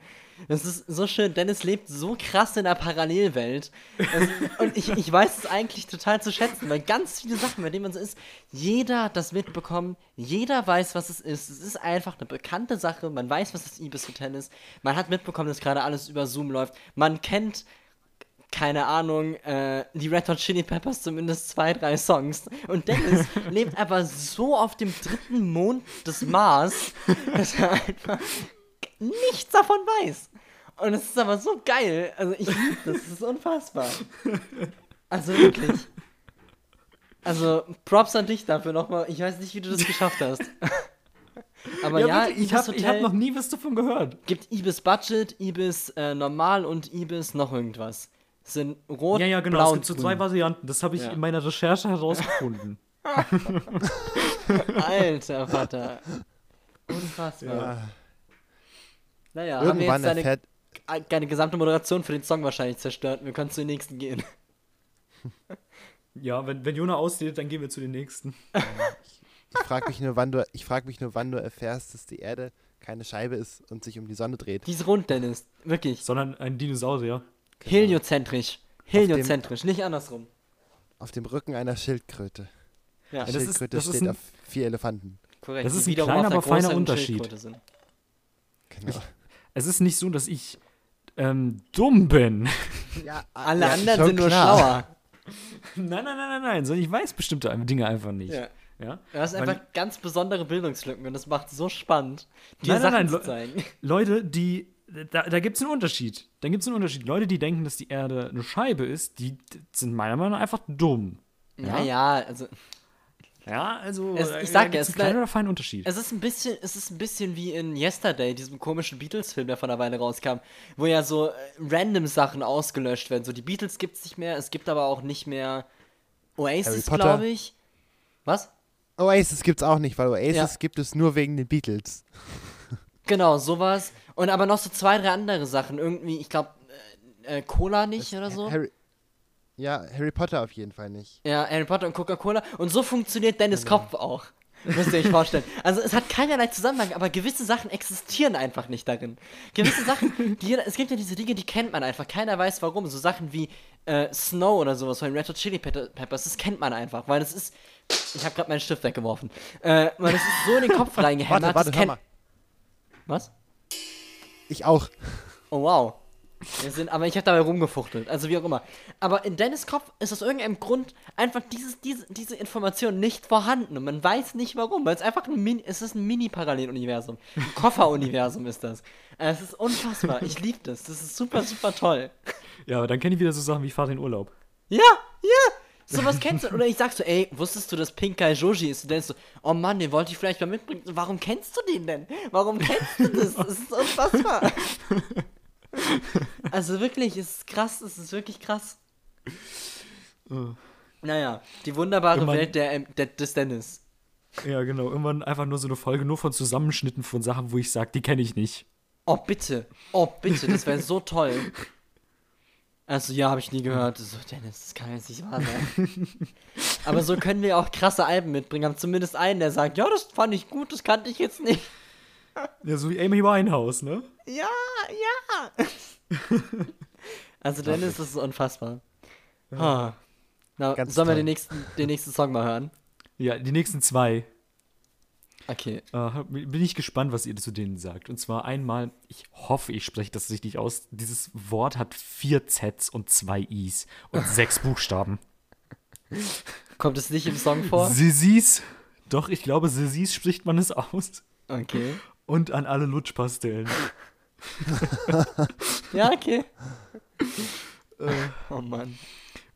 Das ist so schön. Dennis lebt so krass in der Parallelwelt. Das, und ich, ich weiß es eigentlich total zu schätzen, weil ganz viele Sachen, bei denen man so ist, jeder hat das mitbekommen, jeder weiß, was es ist. Es ist einfach eine bekannte Sache. Man weiß, was das Ibis Hotel ist. Man hat mitbekommen, dass gerade alles über Zoom läuft. Man kennt keine Ahnung, äh, die Red Hot Chili Peppers zumindest zwei, drei Songs. Und Dennis [LAUGHS] lebt aber so auf dem dritten Mond des Mars, dass er einfach nichts davon weiß. Und es ist aber so geil. Also ich liebe das, das ist unfassbar. Also wirklich. Also Props an dich dafür nochmal. Ich weiß nicht, wie du das geschafft hast. [LAUGHS] Aber ja, wirklich, ich habe hab noch nie was davon gehört. gibt Ibis Budget, Ibis äh, Normal und Ibis noch irgendwas. Sind rot, Ja, ja, genau. blau es und gibt so zwei Varianten. Das habe ich Ja. in meiner Recherche herausgefunden. [LAUGHS] Alter Vater. Unfassbar. Ja. Naja, haben wir Irgendwann jetzt deine, deine gesamte Moderation für den Song wahrscheinlich zerstört. Wir können zu den nächsten gehen. ja, wenn, wenn Jona ausredet, dann gehen wir zu den nächsten. ich frage mich nur, wann du, ich frage mich nur, wann du erfährst, dass die Erde keine Scheibe ist und sich um die Sonne dreht. Die ist rund, Dennis. Wirklich. Sondern ein Dinosaurier. Heliozentrisch. Heliozentrisch, nicht andersrum. Auf dem Rücken einer Schildkröte. Ja, Die das ist- Schildkröte das ist steht ein- auf vier Elefanten. korrekt. das ist die ein wiederum kleiner, aber feiner Unterschied. Genau. Es ist nicht so, dass ich ähm, dumm bin. Ja, Alle ja, anderen sind nur klar. schlauer. nein, nein, nein, nein, nein. sondern ich weiß bestimmte Dinge einfach nicht. Ja. Ja? Du hast Weil- einfach ganz besondere Bildungslücken und das macht so spannend, dir Nein, nein, Sachen nein, zu zeigen. Leute, die. Da, da gibt es einen Unterschied. Da gibt es einen Unterschied. Leute, die denken, dass die Erde eine Scheibe ist, die sind meiner Meinung nach einfach dumm. Ja, ja, also Ja, also. Es- ich sag ja, es einen kleinen ist oder feinen Unterschied. Es ist ein bisschen, es ist ein bisschen wie in Yesterday, diesem komischen Beatles-Film, der vor einer Weile rauskam, wo ja so äh, random Sachen ausgelöscht werden. So die Beatles gibt's nicht mehr, es gibt aber auch nicht mehr Oasis, glaube ich. Was? Oasis gibt's auch nicht, weil Oasis Ja. gibt es nur wegen den Beatles. [LAUGHS] Genau, sowas. Und aber noch so zwei, drei andere Sachen. Irgendwie, ich glaube, äh, äh, Cola nicht oder so. Harry, ja, Harry Potter auf jeden Fall nicht. Ja, Harry Potter und Coca-Cola. Und so funktioniert Dennis Genau. Kopf auch. Müsst ihr euch vorstellen. [LAUGHS] Also es hat keinerlei Zusammenhang, aber gewisse Sachen existieren einfach nicht darin. Gewisse Sachen, die, es gibt ja diese Dinge, die kennt man einfach. Keiner weiß warum. So Sachen wie äh, Snow oder sowas von den Red Hot Chili Peppers, das kennt man einfach. Weil es ist. Ich habe gerade meinen Stift weggeworfen. Äh, weil es ist so in den Kopf [LAUGHS] reingehämmert. Warte, warte, das kennt- mal. Was? Ich auch. Oh wow. Wir sind, aber ich habe dabei rumgefuchtelt, also wie auch immer. Aber in Dennis Kopf ist aus irgendeinem Grund einfach dieses, diese, diese Information nicht vorhanden und man weiß nicht warum, weil es einfach ein Mini, es ist ein Mini-Paralleluniversum. Ein Kofferuniversum ist das. Es ist unfassbar, ich liebe das, das ist super, super toll. Ja, aber dann kenne ich wieder so Sachen wie Fahrt in Urlaub. Ja, ja, sowas kennst du. Oder ich sag so, ey, wusstest du, dass Pinkai Joji ist? Und denkst du, oh Mann, den wollte ich vielleicht mal mitbringen. Warum kennst du den denn? Warum kennst du das? Das ist unfassbar. [LAUGHS] Also wirklich, es ist krass, es ist wirklich krass. Naja, die wunderbare man- Welt der, der, des Dennis. Ja, genau. Irgendwann einfach nur so eine Folge nur von Zusammenschnitten von Sachen, wo ich sage, die kenne ich nicht. Oh, bitte. Oh, bitte, das wäre so toll. [LAUGHS] Also, ja, habe ich nie gehört. So, Dennis, das kann jetzt nicht wahr sein. [LAUGHS] Aber so können wir auch krasse Alben mitbringen. Haben zumindest einen, der sagt, ja, das fand ich gut, das kannte ich jetzt nicht. Ja, so wie Amy Winehouse, ne? Ja, ja. [LAUGHS] also, Dennis, das ist unfassbar. Ah. Na, Ganz sollen wir den nächsten, den nächsten Song mal hören? Ja, die nächsten zwei. Okay. Äh, bin ich gespannt, was ihr zu denen sagt. Und zwar einmal, ich hoffe, ich spreche das richtig aus. Dieses Wort hat vier Zs und zwei Is und [LAUGHS] sechs Buchstaben. Kommt es nicht im Song vor? Sissis. Doch, ich glaube, Sissis spricht man es aus. Okay. Und an alle Lutschpastillen. [LAUGHS] Ja, okay. oh Mann.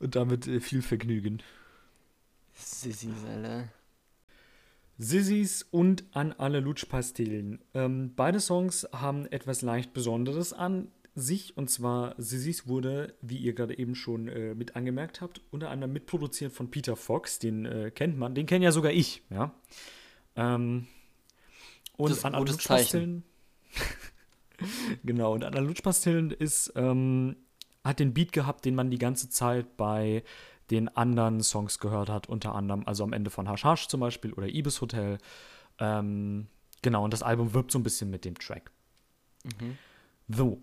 Und damit äh, viel Vergnügen. Sissis, Alter. Sissis und an alle Lutschpastillen. Ähm, beide Songs haben etwas leicht Besonderes an sich. Und zwar Sissis wurde, wie ihr gerade eben schon äh, mit angemerkt habt, unter anderem mitproduziert von Peter Fox. Den äh, kennt man. Den kenne ja sogar ich. Ja. Ähm, und Das ist an gutes. Lutschpastillen. [LAUGHS] genau, und an alle Lutschpastillen ist, ähm, hat den Beat gehabt, den man die ganze Zeit bei den anderen Songs gehört hat, unter anderem, also am Ende von Hash Hash zum Beispiel oder Ibis Hotel. Ähm, genau, und das Album wirbt so ein bisschen mit dem Track. So,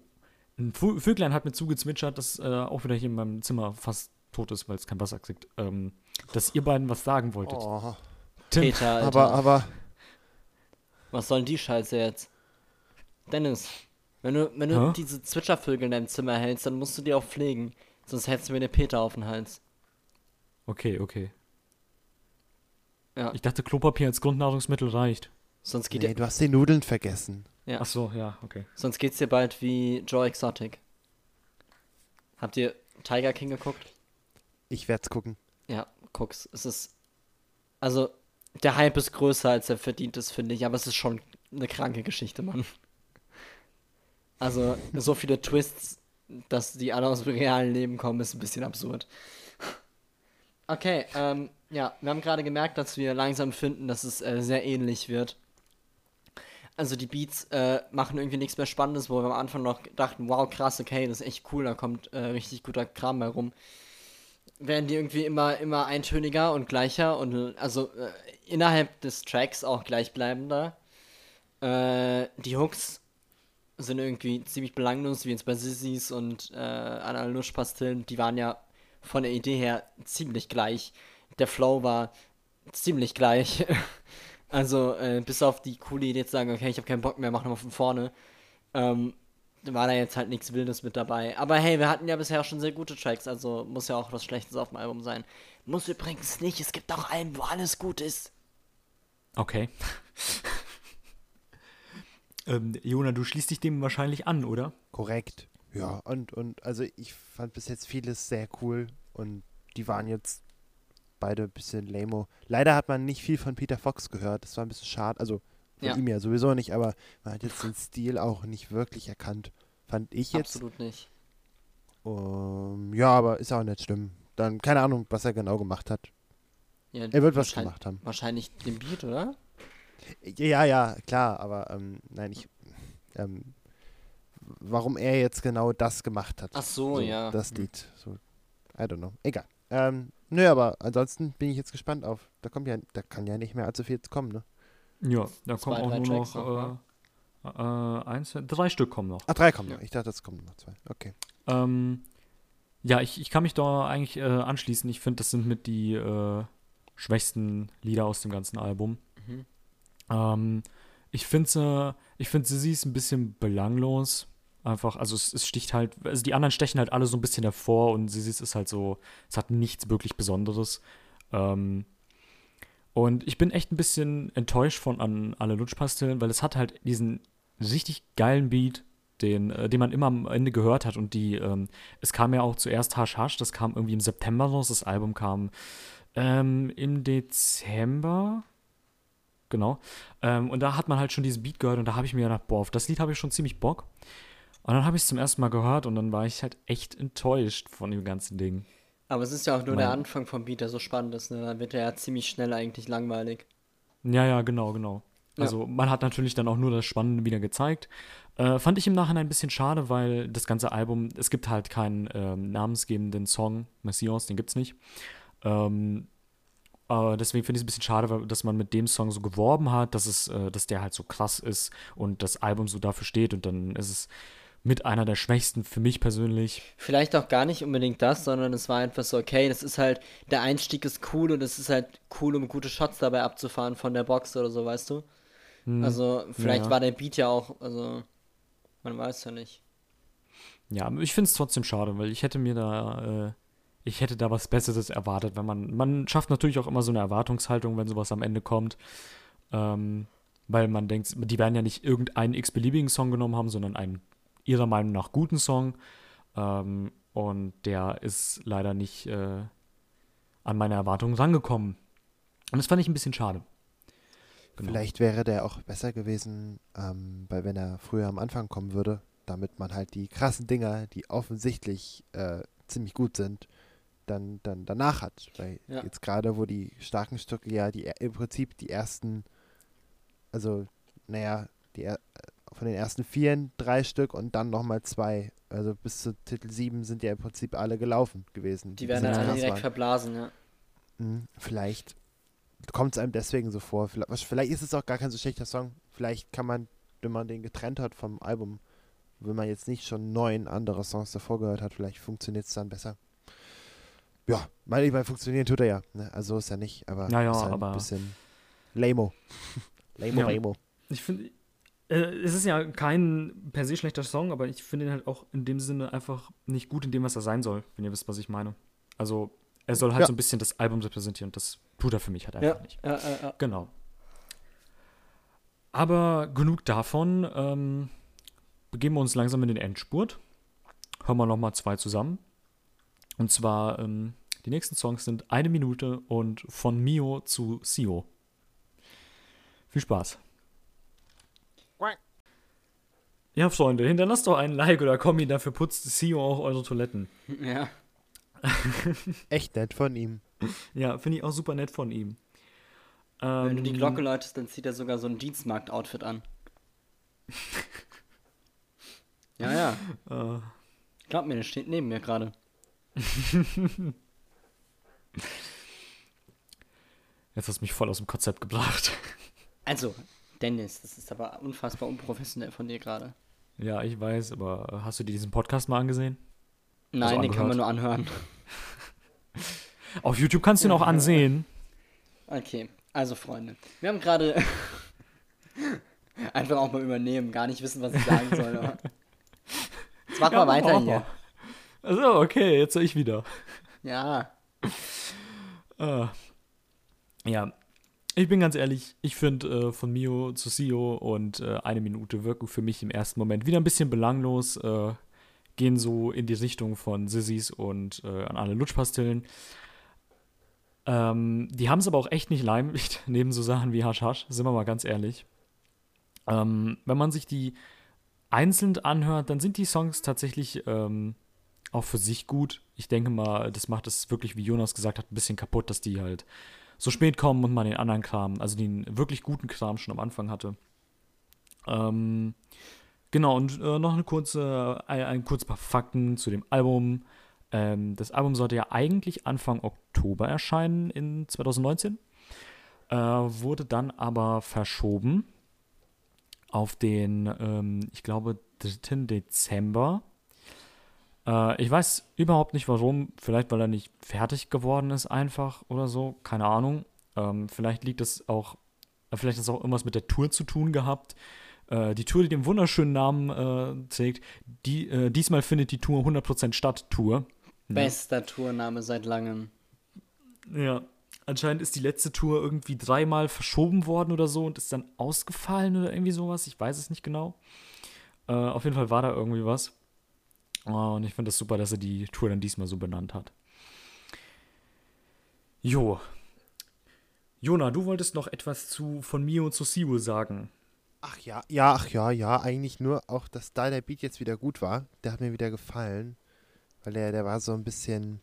ein Vö- Vöglein hat mir zugezwitschert, das äh, auch wieder hier in meinem Zimmer fast tot ist, weil es kein Wasser kriegt, ähm, dass ihr beiden was sagen wolltet. Oh, Tim, Peter, Alter. aber, aber, Was soll denn die Scheiße jetzt? Dennis, wenn du, wenn du Hä? diese Zwitschervögel in deinem Zimmer hältst, dann musst du die auch pflegen. Sonst hältst du mir den Peter auf den Hals. Okay, okay. Ja. Ich dachte, Klopapier als Grundnahrungsmittel reicht. Sonst geht nee, dir, du hast die Nudeln vergessen. ja, Ach so, ja, okay. sonst geht's dir bald wie Joe Exotic. Habt ihr Tiger King geguckt? Ich werd's gucken. Ja, guck's. Es ist. Also, der Hype ist größer, als er verdient ist, finde ich, aber es ist schon eine kranke Geschichte, Mann. Also, so viele Twists, dass die alle aus dem realen Leben kommen, ist ein bisschen absurd. Okay, ähm, ja, wir haben gerade gemerkt, dass wir langsam finden, dass es äh, sehr ähnlich wird. Also die Beats äh, machen irgendwie nichts mehr Spannendes, wo wir am Anfang noch dachten, wow, krass, okay, das ist echt cool, da kommt äh, richtig guter Kram bei rum werden die irgendwie immer, immer eintöniger und gleicher und also äh, innerhalb des Tracks auch gleichbleibender. Äh, die Hooks sind irgendwie ziemlich belanglos, wie jetzt bei Sissis und äh, Analuschpastillen. Die waren ja von der Idee her ziemlich gleich. Der Flow war ziemlich gleich. [LAUGHS] also äh, bis auf die coole Idee zu sagen, okay, ich habe keinen Bock mehr, mach nochmal von vorne. Ähm, war da jetzt halt nichts Wildes mit dabei. Aber hey, wir hatten ja bisher schon sehr gute Tracks, also muss ja auch was Schlechtes auf dem Album sein. Muss übrigens nicht, es gibt auch einen, wo alles gut ist. Okay. [LAUGHS] ähm, Jona, du schließt dich dem wahrscheinlich an, oder? Korrekt. Ja, und, und also ich fand bis jetzt vieles sehr cool und die waren jetzt beide ein bisschen lame. Leider hat man nicht viel von Peter Fox gehört, das war ein bisschen schade. Also von Ja. ihm ja sowieso nicht, aber man hat jetzt den Stil auch nicht wirklich erkannt. Fand ich jetzt. Absolut nicht. Ähm, ja, aber ist auch nicht schlimm. Dann keine Ahnung, was er genau gemacht hat. Ja, Er wird was gemacht haben. Wahrscheinlich den Beat, oder? Ja, ja, klar, aber ähm, nein, ich. Ähm, warum er jetzt genau das gemacht hat. Ach so, ja. Das Lied. So, I don't know. Egal. Ähm, nö, aber ansonsten bin ich jetzt gespannt auf. Da kommt ja, da kann ja nicht mehr allzu viel jetzt kommen, ne? Ja, da Zwei, kommen auch nur Tracks noch noch, äh, äh, eins, drei Stück kommen noch. Ah, drei kommen Ja. noch. Ich dachte, es kommen noch zwei. Okay. Ähm, ja, ich, ich kann mich da eigentlich äh, anschließen. Ich finde, das sind mit die äh, schwächsten Lieder aus dem ganzen Album. Mhm. Ähm, ich finde sie, ich finde sie ist ein bisschen belanglos. Einfach, also es, es sticht halt, also die anderen stechen halt alle so ein bisschen hervor und sie ist halt so, es hat nichts wirklich Besonderes. Ähm, und ich bin echt ein bisschen enttäuscht von an alle Lutschpastillen, weil es hat halt diesen richtig geilen Beat, den, äh, den man immer am Ende gehört hat. Und die, ähm, es kam ja auch zuerst Hash Hash, das kam irgendwie im September raus, das Album kam ähm, im Dezember. Genau. Ähm, und da hat man halt schon diesen Beat gehört und da habe ich mir gedacht, boah, auf das Lied habe ich schon ziemlich Bock. Und dann habe ich es zum ersten Mal gehört und dann war ich halt echt enttäuscht von dem ganzen Ding. Aber es ist ja auch nur der Mein- Anfang vom Beat, der so spannend ist, ne? Dann wird er ja ziemlich schnell eigentlich langweilig. Ja, ja, genau, genau. Ja. Also man hat natürlich dann auch nur das Spannende wieder gezeigt. Äh, fand ich im Nachhinein ein bisschen schade, weil das ganze Album, es gibt halt keinen ähm, namensgebenden Song, Messias, den gibt's nicht. Ähm, äh, deswegen finde ich es ein bisschen schade, weil- dass man mit dem Song so geworben hat, dass es, äh, dass der halt so krass ist und das Album so dafür steht und dann ist es mit einer der schwächsten für mich persönlich. Vielleicht auch gar nicht unbedingt das, sondern es war einfach so, okay, das ist halt, der Einstieg ist cool und es ist halt cool, um gute Shots dabei abzufahren von der Box oder so, weißt du? Hm. Also, vielleicht Ja. war der Beat ja auch, also, man weiß ja nicht. Ja, ich finde es trotzdem schade, weil ich hätte mir da, äh, ich hätte da was Besseres erwartet, wenn man, man schafft natürlich auch immer so eine Erwartungshaltung, wenn sowas am Ende kommt, ähm, weil man denkt, die werden ja nicht irgendeinen x-beliebigen Song genommen haben, sondern einen ihrer Meinung nach guten Song ähm, und der ist leider nicht äh, an meine Erwartungen rangekommen. Und das fand ich ein bisschen schade. Genau. Vielleicht wäre der auch besser gewesen, ähm, weil wenn er früher am Anfang kommen würde, damit man halt die krassen Dinger, die offensichtlich äh, ziemlich gut sind, dann, dann danach hat. Weil Ja. jetzt gerade, wo die starken Stücke ja die im Prinzip die ersten, also naja, die er- von den ersten vier drei Stück und dann nochmal zwei. Also bis zu Titel 7 sind ja im Prinzip alle gelaufen gewesen. Die werden dann alle direkt waren. verblasen, ja. Mhm, Vielleicht kommt es einem deswegen so vor. Vielleicht, vielleicht ist es auch gar kein so schlechter Song. Vielleicht kann man, wenn man den getrennt hat vom Album, wenn man jetzt nicht schon neun andere Songs davor gehört hat, vielleicht funktioniert es dann besser. Ja, meine ich, weil funktionieren tut er ja. Ne? Also ist er nicht, aber Ja, ja, ist halt aber- ein bisschen lamo. lamo, [LAUGHS] Ja. lamo. Ich finde, es ist ja kein per se schlechter Song, aber ich finde ihn halt auch in dem Sinne einfach nicht gut in dem, was er sein soll, wenn ihr wisst, was ich meine. Also, er soll halt Ja. so ein bisschen das Album repräsentieren. Das tut er für mich halt einfach Ja, nicht. ja, ja, ja. Genau. Aber genug davon. Ähm, begeben wir uns langsam in den Endspurt. Hören wir nochmal zwei zusammen. Und zwar, ähm, die nächsten Songs sind eine Minute und von Mio zu Sio. Viel Spaß. Ja, Freunde, hinterlasst doch einen Like oder Kommi, dafür putzt Sio auch eure Toiletten. ja. [LAUGHS] Echt nett von ihm. Ja, finde ich auch super nett von ihm. Wenn du die Ähm, Glocke läutest, dann zieht er sogar so ein Dienstmarkt-Outfit an. [LAUGHS] ja, ja. Äh, Glaub mir, der steht neben mir gerade. [LAUGHS] jetzt hast du mich voll aus dem Konzept gebracht. Also, Dennis, das ist aber unfassbar unprofessionell von dir gerade. Ja, ich weiß, aber hast du dir diesen Podcast mal angesehen? Nein, den kann man nur anhören. [LAUGHS] Auf YouTube kannst du ihn auch ansehen. [LAUGHS] Okay, also Freunde, wir haben gerade [LAUGHS] einfach auch mal übernehmen, gar nicht wissen, was ich sagen soll. Aber jetzt mach Ja, mal weiter hier. Also, okay, jetzt soll ich wieder. Ja, Äh, ja, ich bin ganz ehrlich, ich finde äh, von Mio zu Sio und äh, eine Minute wirken für mich im ersten Moment wieder ein bisschen belanglos, äh, gehen so in die Richtung von Sissys und äh, an alle Lutschpastillen. Ähm, die haben es aber auch echt nicht leicht, [LAUGHS] neben so Sachen wie Hasch Hasch, sind wir mal ganz ehrlich. Ähm, wenn man sich die einzeln anhört, dann sind die Songs tatsächlich ähm, auch für sich gut. Ich denke mal, das macht es wirklich, wie Jonas gesagt hat, ein bisschen kaputt, dass die halt so spät kommen und man den anderen Kram, also den wirklich guten Kram schon am Anfang hatte. Ähm, genau, und äh, noch eine kurze, ein, ein kurz paar Fakten zu dem Album. Ähm, das Album sollte ja eigentlich Anfang Oktober erscheinen in 2019, äh, wurde dann aber verschoben auf den, ähm, ich glaube, 3. Dezember. Äh, ich weiß überhaupt nicht warum. Vielleicht, weil er nicht fertig geworden ist, einfach oder so. Keine Ahnung. Ähm, vielleicht liegt es auch, äh, vielleicht hat es auch irgendwas mit der Tour zu tun gehabt. Äh, die Tour, die den wunderschönen Namen äh, trägt, die, äh, diesmal findet die Tour 100% statt, Tour. bester Tourname seit langem. Ja, anscheinend ist die letzte Tour irgendwie dreimal verschoben worden oder so und ist dann ausgefallen oder irgendwie sowas. Ich weiß es nicht genau. Äh, auf jeden Fall war da irgendwie was. Äh, und ich finde das super, dass er die Tour dann diesmal so benannt hat. Jo. Jona, du wolltest noch etwas zu von Mio zu Siu sagen. Ach ja, ja, ach ja, ja, eigentlich nur auch, dass da der Beat jetzt wieder gut war. Der hat mir wieder gefallen. Weil der, der war so ein bisschen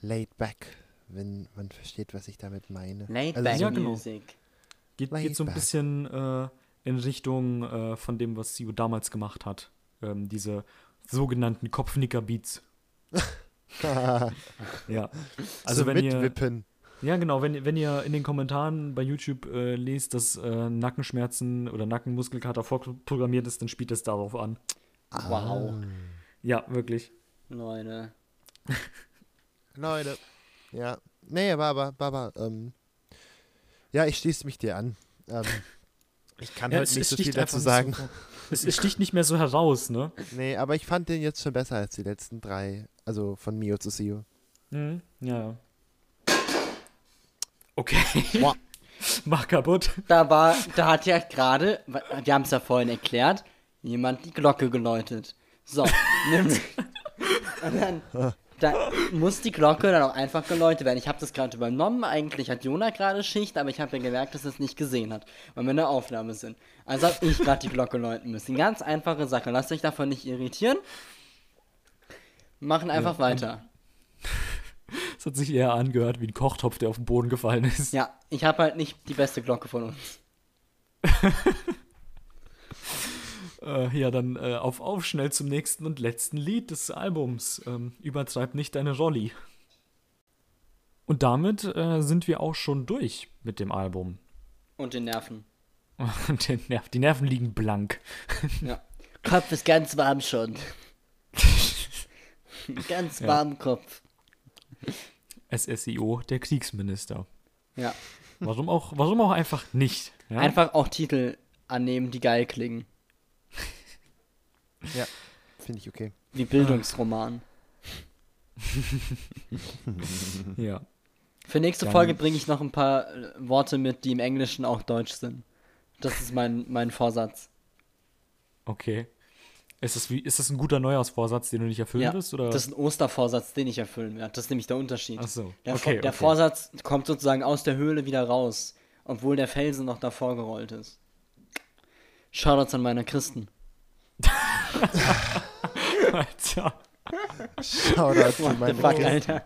laid back, wenn man versteht, was ich damit meine. Laid Also Back ja, genau. Music. Geht, Laid geht so ein back. bisschen äh, in Richtung äh, von dem, was Siu damals gemacht hat. Ähm, diese sogenannten Kopfnicker-Beats. [LAUGHS] Ja. Also so wenn ihr, mitwippen. ja genau, wenn, ihr- wenn ihr in den Kommentaren bei YouTube äh, lest, dass äh, Nackenschmerzen oder Nackenmuskelkater vorprogrammiert ist, dann spielt es darauf an. Wow. Ja, wirklich. Leute. [LAUGHS] Leute. Ja. Nee, aber, aber, aber, ähm, ja, ich schließe mich dir an. Ähm, Ich kann Ja, heute es- nicht so viel dazu sagen. nicht so- Es, es sticht nicht mehr so heraus, ne? Nee, aber ich fand den jetzt schon besser als die letzten drei. Also von Mio zu Sio. Mhm. Ja. Okay. Boah. [LAUGHS] Mach kaputt. Da war, da hat ja gerade, wir haben es ja vorhin erklärt, jemand die Glocke geläutet. So, [LAUGHS] nämlich. Und dann, da muss die Glocke dann auch einfach geläutet werden. Ich habe das gerade übernommen. Eigentlich hat Jona gerade Schicht, aber ich habe ja gemerkt, dass er es nicht gesehen hat, weil wir in der Aufnahme sind. Also habe ich gerade die Glocke läuten müssen. Ganz einfache Sache. Lasst euch davon nicht irritieren. Machen einfach weiter. Es hat sich eher angehört wie ein Kochtopf, der auf den Boden gefallen ist. Ja, ich habe halt nicht die beste Glocke von uns. [LAUGHS] Äh, ja, dann äh, auf auf schnell zum nächsten und letzten Lied des Albums. Ähm, übertreib nicht deine Rolli. Und damit äh, sind wir auch schon durch mit dem Album. Und den Nerven. [LAUGHS] Und der Nerv, die Nerven liegen blank. Ja. [LAUGHS] Kopf ist ganz warm schon. [LAUGHS] ganz Ja. warm Kopf. SSIO, der Kriegsminister. Ja. Warum auch, warum auch einfach nicht? Ja? Einfach auch Titel annehmen, die geil klingen. Ja, finde ich okay. Wie Bildungsroman. [LAUGHS] Ja. Für nächste Dann- Folge bringe ich noch ein paar äh, Worte mit, die im Englischen auch deutsch sind. Das ist mein, mein Vorsatz. Okay. Ist das, wie, ist das ein guter Neujahrsvorsatz, den du nicht erfüllen Ja, wirst? Oder? das ist ein Ostervorsatz, den ich erfüllen werde. Das ist nämlich der Unterschied. Ach so, Der, okay, der okay. Vorsatz kommt sozusagen aus der Höhle wieder raus, obwohl der Felsen noch davor gerollt ist. Shoutouts an meine Christen. Alter. Shoutout zu What the meinen fuck. Alter.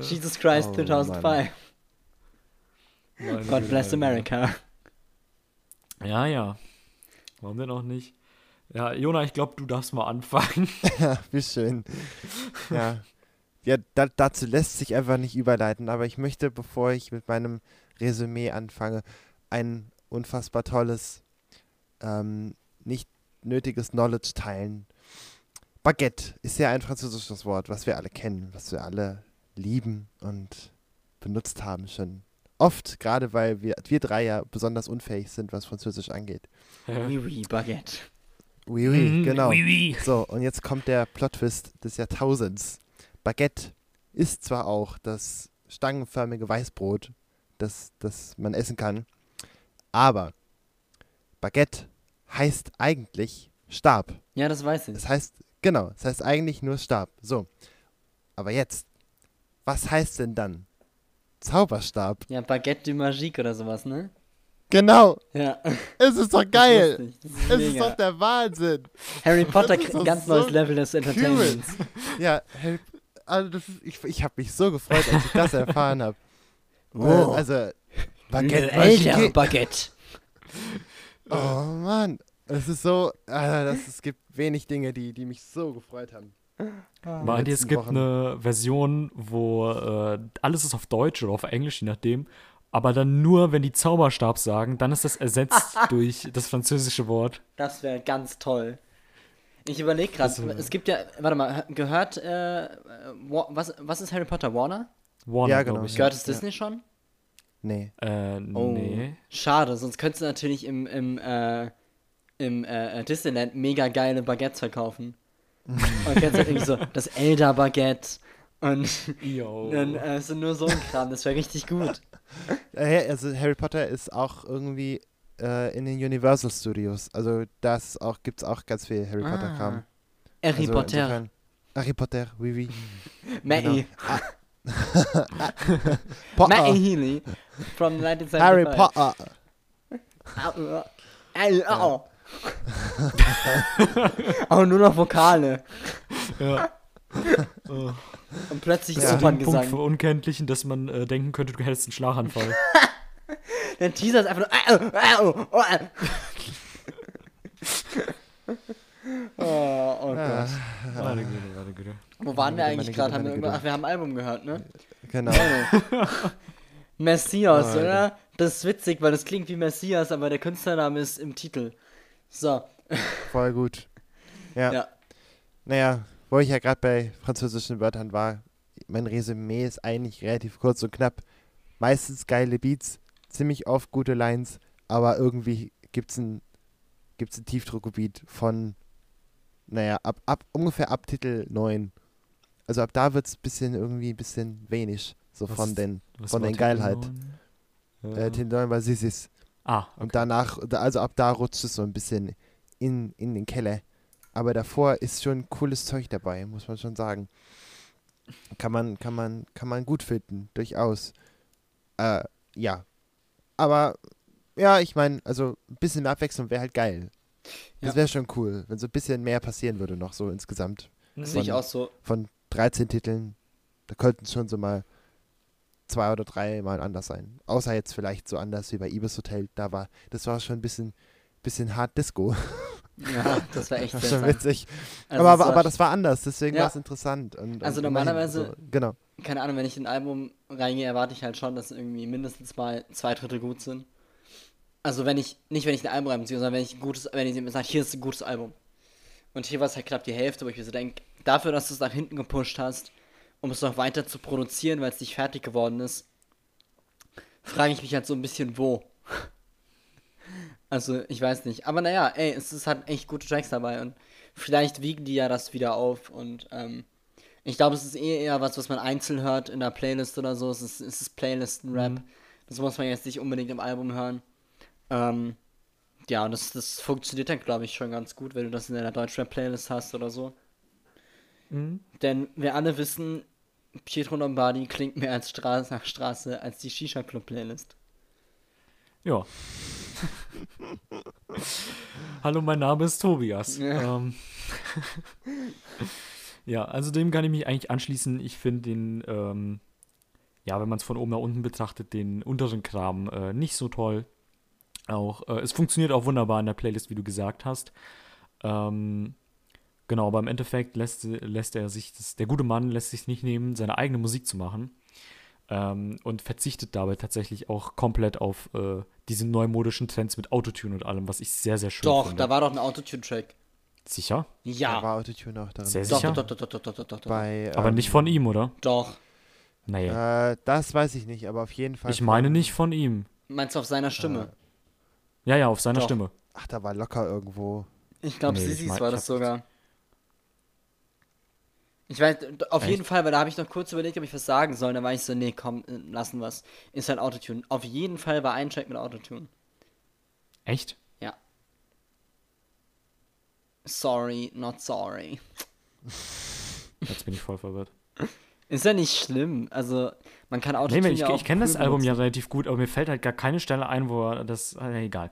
Jesus Christ oh 2005. Mann. God bless America. Ja, ja. Warum denn auch nicht? Ja, Jona, ich glaube, du darfst mal anfangen. [LAUGHS] Ja, wie schön. Ja, ja da, dazu lässt sich einfach nicht überleiten, aber ich möchte, bevor ich mit meinem Resümee anfange, ein unfassbar tolles, ähm, nicht nötiges Knowledge teilen. Baguette ist ja ein französisches Wort, was wir alle kennen, was wir alle lieben und benutzt haben schon oft, gerade weil wir, wir drei ja besonders unfähig sind, was Französisch angeht. [LAUGHS] Oui, oui, Baguette. Oui, oui, Mhm, genau. oui, oui. So, und jetzt kommt der Plot-Twist des Jahrtausends. Baguette ist zwar auch das stangenförmige Weißbrot, das, das man essen kann, aber Baguette heißt eigentlich Stab. Ja, das weiß ich. Das heißt, genau, das heißt eigentlich nur Stab. So, aber jetzt, was heißt denn dann Zauberstab? Ja, Baguette du Magique oder sowas, ne? Genau, Ja. es ist doch geil. Das ist Es ist doch der Wahnsinn. Harry Potter, ist doch ganz so neues Level des Entertainments. Ja, Harry, also das ist, ich, ich habe mich so gefreut, als ich das [LAUGHS] erfahren habe. Oh. Also, Baguette Alter, Magique. Baguette. Oh Mann, es ist so, äh, das, es gibt wenig Dinge, die, die mich so gefreut haben. Meint ihr, es gibt Wochen. eine Version, wo äh, alles ist auf Deutsch oder auf Englisch, je nachdem. Aber dann nur, wenn die Zauberstab sagen, dann ist das ersetzt [LAUGHS] durch das französische Wort. Das wäre ganz toll. Ich überlege gerade, äh, es gibt ja, warte mal, gehört, äh, äh, Wa- was, was ist Harry Potter? Warner? Warner, Ja, genau. ich. Gehört es Ja. Disney schon? Nee. Äh, Oh, nee. schade, sonst könntest du natürlich im, im, äh, im äh, äh, Disneyland mega geile Baguettes verkaufen. [LAUGHS] Und kennst halt irgendwie so das Elder Baguette und Yo. dann äh, so nur so ein Kram, das wäre richtig gut. Äh, Also Harry Potter ist auch irgendwie äh, in den Universal Studios. Also das auch gibt's auch ganz viel Harry Potter Kram. Ah. Harry also Potter, insofern- Harry Potter, oui, oui. Maggie, [LAUGHS] Potter. Maggie Healy from 1975. Harry Potter. Au. Auch nur noch Vokale. Ja. Oh. [LAUGHS] Und plötzlich Bis Ja. dem Punkt Operngesang. für Unkenntlichen, dass man äh, denken könnte, du hättest einen Schlaganfall. [LAUGHS] Der Teaser ist einfach nur. Au, au, au. Oh, oh Ja, Gott. warte, Güte, warte, Güte. Wo waren wir eigentlich gerade? Haben wir irgendwann-. Ach, wir haben ein Album gehört, ne? genau. [LAUGHS] Messias, Oh, oder? Das ist witzig, weil das klingt wie Messias, aber der Künstlername ist im Titel. So, [LAUGHS] Voll gut. Ja. ja. Naja, wo ich ja gerade bei französischen Wörtern war, mein Resümee ist eigentlich relativ kurz und knapp. Meistens geile Beats, ziemlich oft gute Lines, aber irgendwie gibt es ein, gibt's ein Tiefdruckgebiet von, naja, ab, ab ungefähr ab Titel 9. Also ab da wird es bisschen irgendwie ein bisschen wenig, so Was von den, von den Geilheit. äh, Titel 9 war Sissis. ah, okay. Und danach, da- also ab da rutscht es so ein bisschen in, in den Keller. Aber davor ist schon cooles Zeug dabei, muss man schon sagen. Kann man, kann man, kann man gut finden, durchaus. Äh, ja. Aber ja, ich meine, also ein bisschen mehr Abwechslung wäre halt geil. Das Ja. wäre schon cool, wenn so ein bisschen mehr passieren würde noch so insgesamt. Mhm. Sehe ich auch so. Von 13 Titeln, da könnten schon so mal zwei oder drei mal anders sein. Außer jetzt vielleicht so anders wie bei Ibis Hotel. Da war, das war schon ein bisschen, bisschen hart Disco. [LAUGHS] Ja, das war echt Das war schon witzig. Also aber, es aber, aber das war anders, deswegen Ja. war es interessant. Und, Also und normalerweise- So, genau. keine Ahnung, wenn ich in ein Album reingehe, erwarte ich halt schon, dass irgendwie mindestens mal zwei Drittel gut sind. Also wenn ich, nicht wenn ich ein Album reinziehe, sondern wenn ich ein gutes, wenn ich mir sage, hier ist ein gutes Album. Und hier war es halt knapp die Hälfte, wo ich mir so denke, dafür, dass du es nach hinten gepusht hast, um es noch weiter zu produzieren, weil es nicht fertig geworden ist, frage ich mich halt so ein bisschen, wo. Also, ich weiß nicht. Aber naja, ey, es ist halt echt gute Tracks dabei und vielleicht wiegen die ja das wieder auf und ähm, ich glaube, es ist eh eher was, was man einzeln hört in der Playlist oder so. Es ist, es ist Playlisten-Rap. Das muss man jetzt nicht unbedingt im Album hören. Ähm, ja, und das, das funktioniert dann, glaube ich, schon ganz gut, wenn du das in deiner Deutschrap-Playlist hast oder so. Mhm. Denn wir alle wissen, Pietro Lombardi klingt mehr als Straße nach Straße als die Shisha-Club-Playlist. Ja. Hallo, mein Name ist Tobias. Ja. Ähm, [LAUGHS] ja, also dem kann ich mich eigentlich anschließen. Ich finde den, ähm, ja, wenn man es von oben nach unten betrachtet, den unteren Kram äh, nicht so toll. Auch, äh, es funktioniert auch wunderbar in der Playlist, wie du gesagt hast. Ähm, genau, aber im Endeffekt lässt, lässt er sich, das, der gute Mann lässt sich nicht nehmen, seine eigene Musik zu machen. Ähm, und verzichtet dabei tatsächlich auch komplett auf äh, diese neumodischen Trends mit Autotune und allem, was ich sehr, sehr schön Doch, finde. da war doch ein Autotune-Track. Sicher? Da Ja. war Autotune auch darin. Sehr Doch, sicher? doch, doch, doch, doch, doch, doch, doch, doch. Bei, Aber ähm, nicht von ihm, oder? Doch. Naja. Äh, das weiß ich nicht, aber auf jeden Fall. ich meine nicht von ihm. Meinst du auf seiner Stimme? Ja, ja, auf seiner Doch. Stimme. Ach, da war locker irgendwo. Ich glaube, Nee, ich Sissis mein- war ich das sogar. Ich weiß, auf Echt? jeden Fall, weil da habe ich noch kurz überlegt, ob ich was sagen soll. Da war ich so, nee, komm, äh, lassen wir's. Ist halt Autotune. Auf jeden Fall war ein Track mit Autotune. Echt? Ja. Sorry, not sorry. Jetzt bin ich voll verwirrt. [LAUGHS] Ist ja nicht schlimm. Also, man kann Nee, Autotune ich, ja auch ich kenne das Album ja relativ gut, aber mir fällt halt gar keine Stelle ein, wo er das. Äh, egal.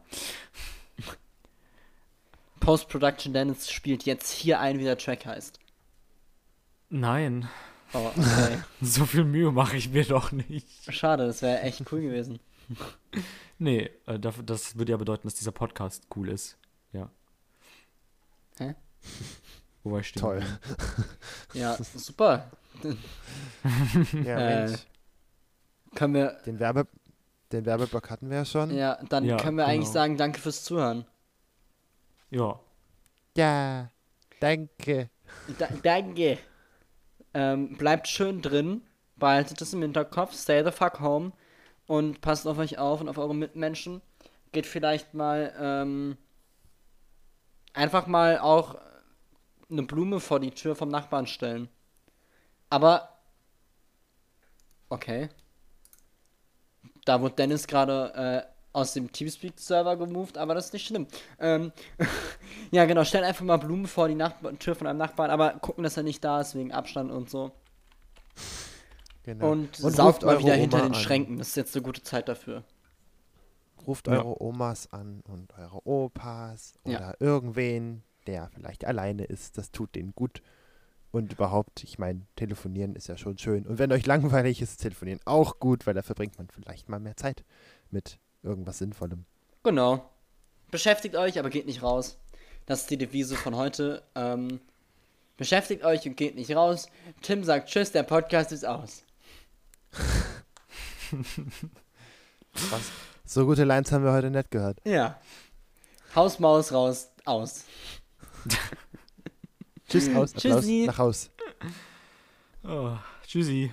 [LAUGHS] Post-Production Dennis spielt jetzt hier ein, wie der Track heißt. Nein, Oh, [LAUGHS] okay. so viel Mühe mache ich mir doch nicht. Schade, das wäre echt cool gewesen. [LAUGHS] Nee, äh, das, das würde ja bedeuten, dass dieser Podcast cool ist. Ja. Hä? Wo war ich stehen? Toll. Ja, super. Ja, Äh, Mensch. Können wir, Den, Werbe, den Werbeblock hatten wir ja schon. ja, dann Ja, können wir eigentlich genau. sagen, danke fürs Zuhören. Ja. Ja, danke. Da, danke. Ähm, bleibt schön drin, behaltet es im Hinterkopf, stay the fuck home und passt auf euch auf und auf eure Mitmenschen. Geht vielleicht mal ähm, einfach mal auch eine Blume vor die Tür vom Nachbarn stellen. Aber okay. Da wurde Dennis gerade äh, aus dem Teamspeak-Server gemoved, aber das ist nicht schlimm. Ähm, [LAUGHS] ja, genau, stell einfach mal Blumen vor die Nachbar Tür von einem Nachbarn, aber gucken, dass er nicht da ist, wegen Abstand und so. Genau. Und, ruft saugt mal wieder hinter Oma den an. Schränken. Das ist jetzt eine gute Zeit dafür. Ruft Ja. eure Omas an und eure Opas Ja. oder irgendwen, der vielleicht alleine ist. Das tut denen gut. Und überhaupt, ich meine, telefonieren ist ja schon schön. Und wenn euch langweilig ist, telefonieren auch gut, weil da verbringt man vielleicht mal mehr Zeit mit irgendwas Sinnvollem. Genau. Beschäftigt euch, aber geht nicht raus. Das ist die Devise von heute. Ähm, beschäftigt euch und geht nicht raus. Tim sagt Tschüss, der Podcast ist aus. Was? So gute Lines haben wir heute nicht gehört. Ja. Haus, Maus, raus, aus. [LAUGHS] Tschüss, aus, Applaus, Tschüssi. nach Haus. Oh, tschüssi.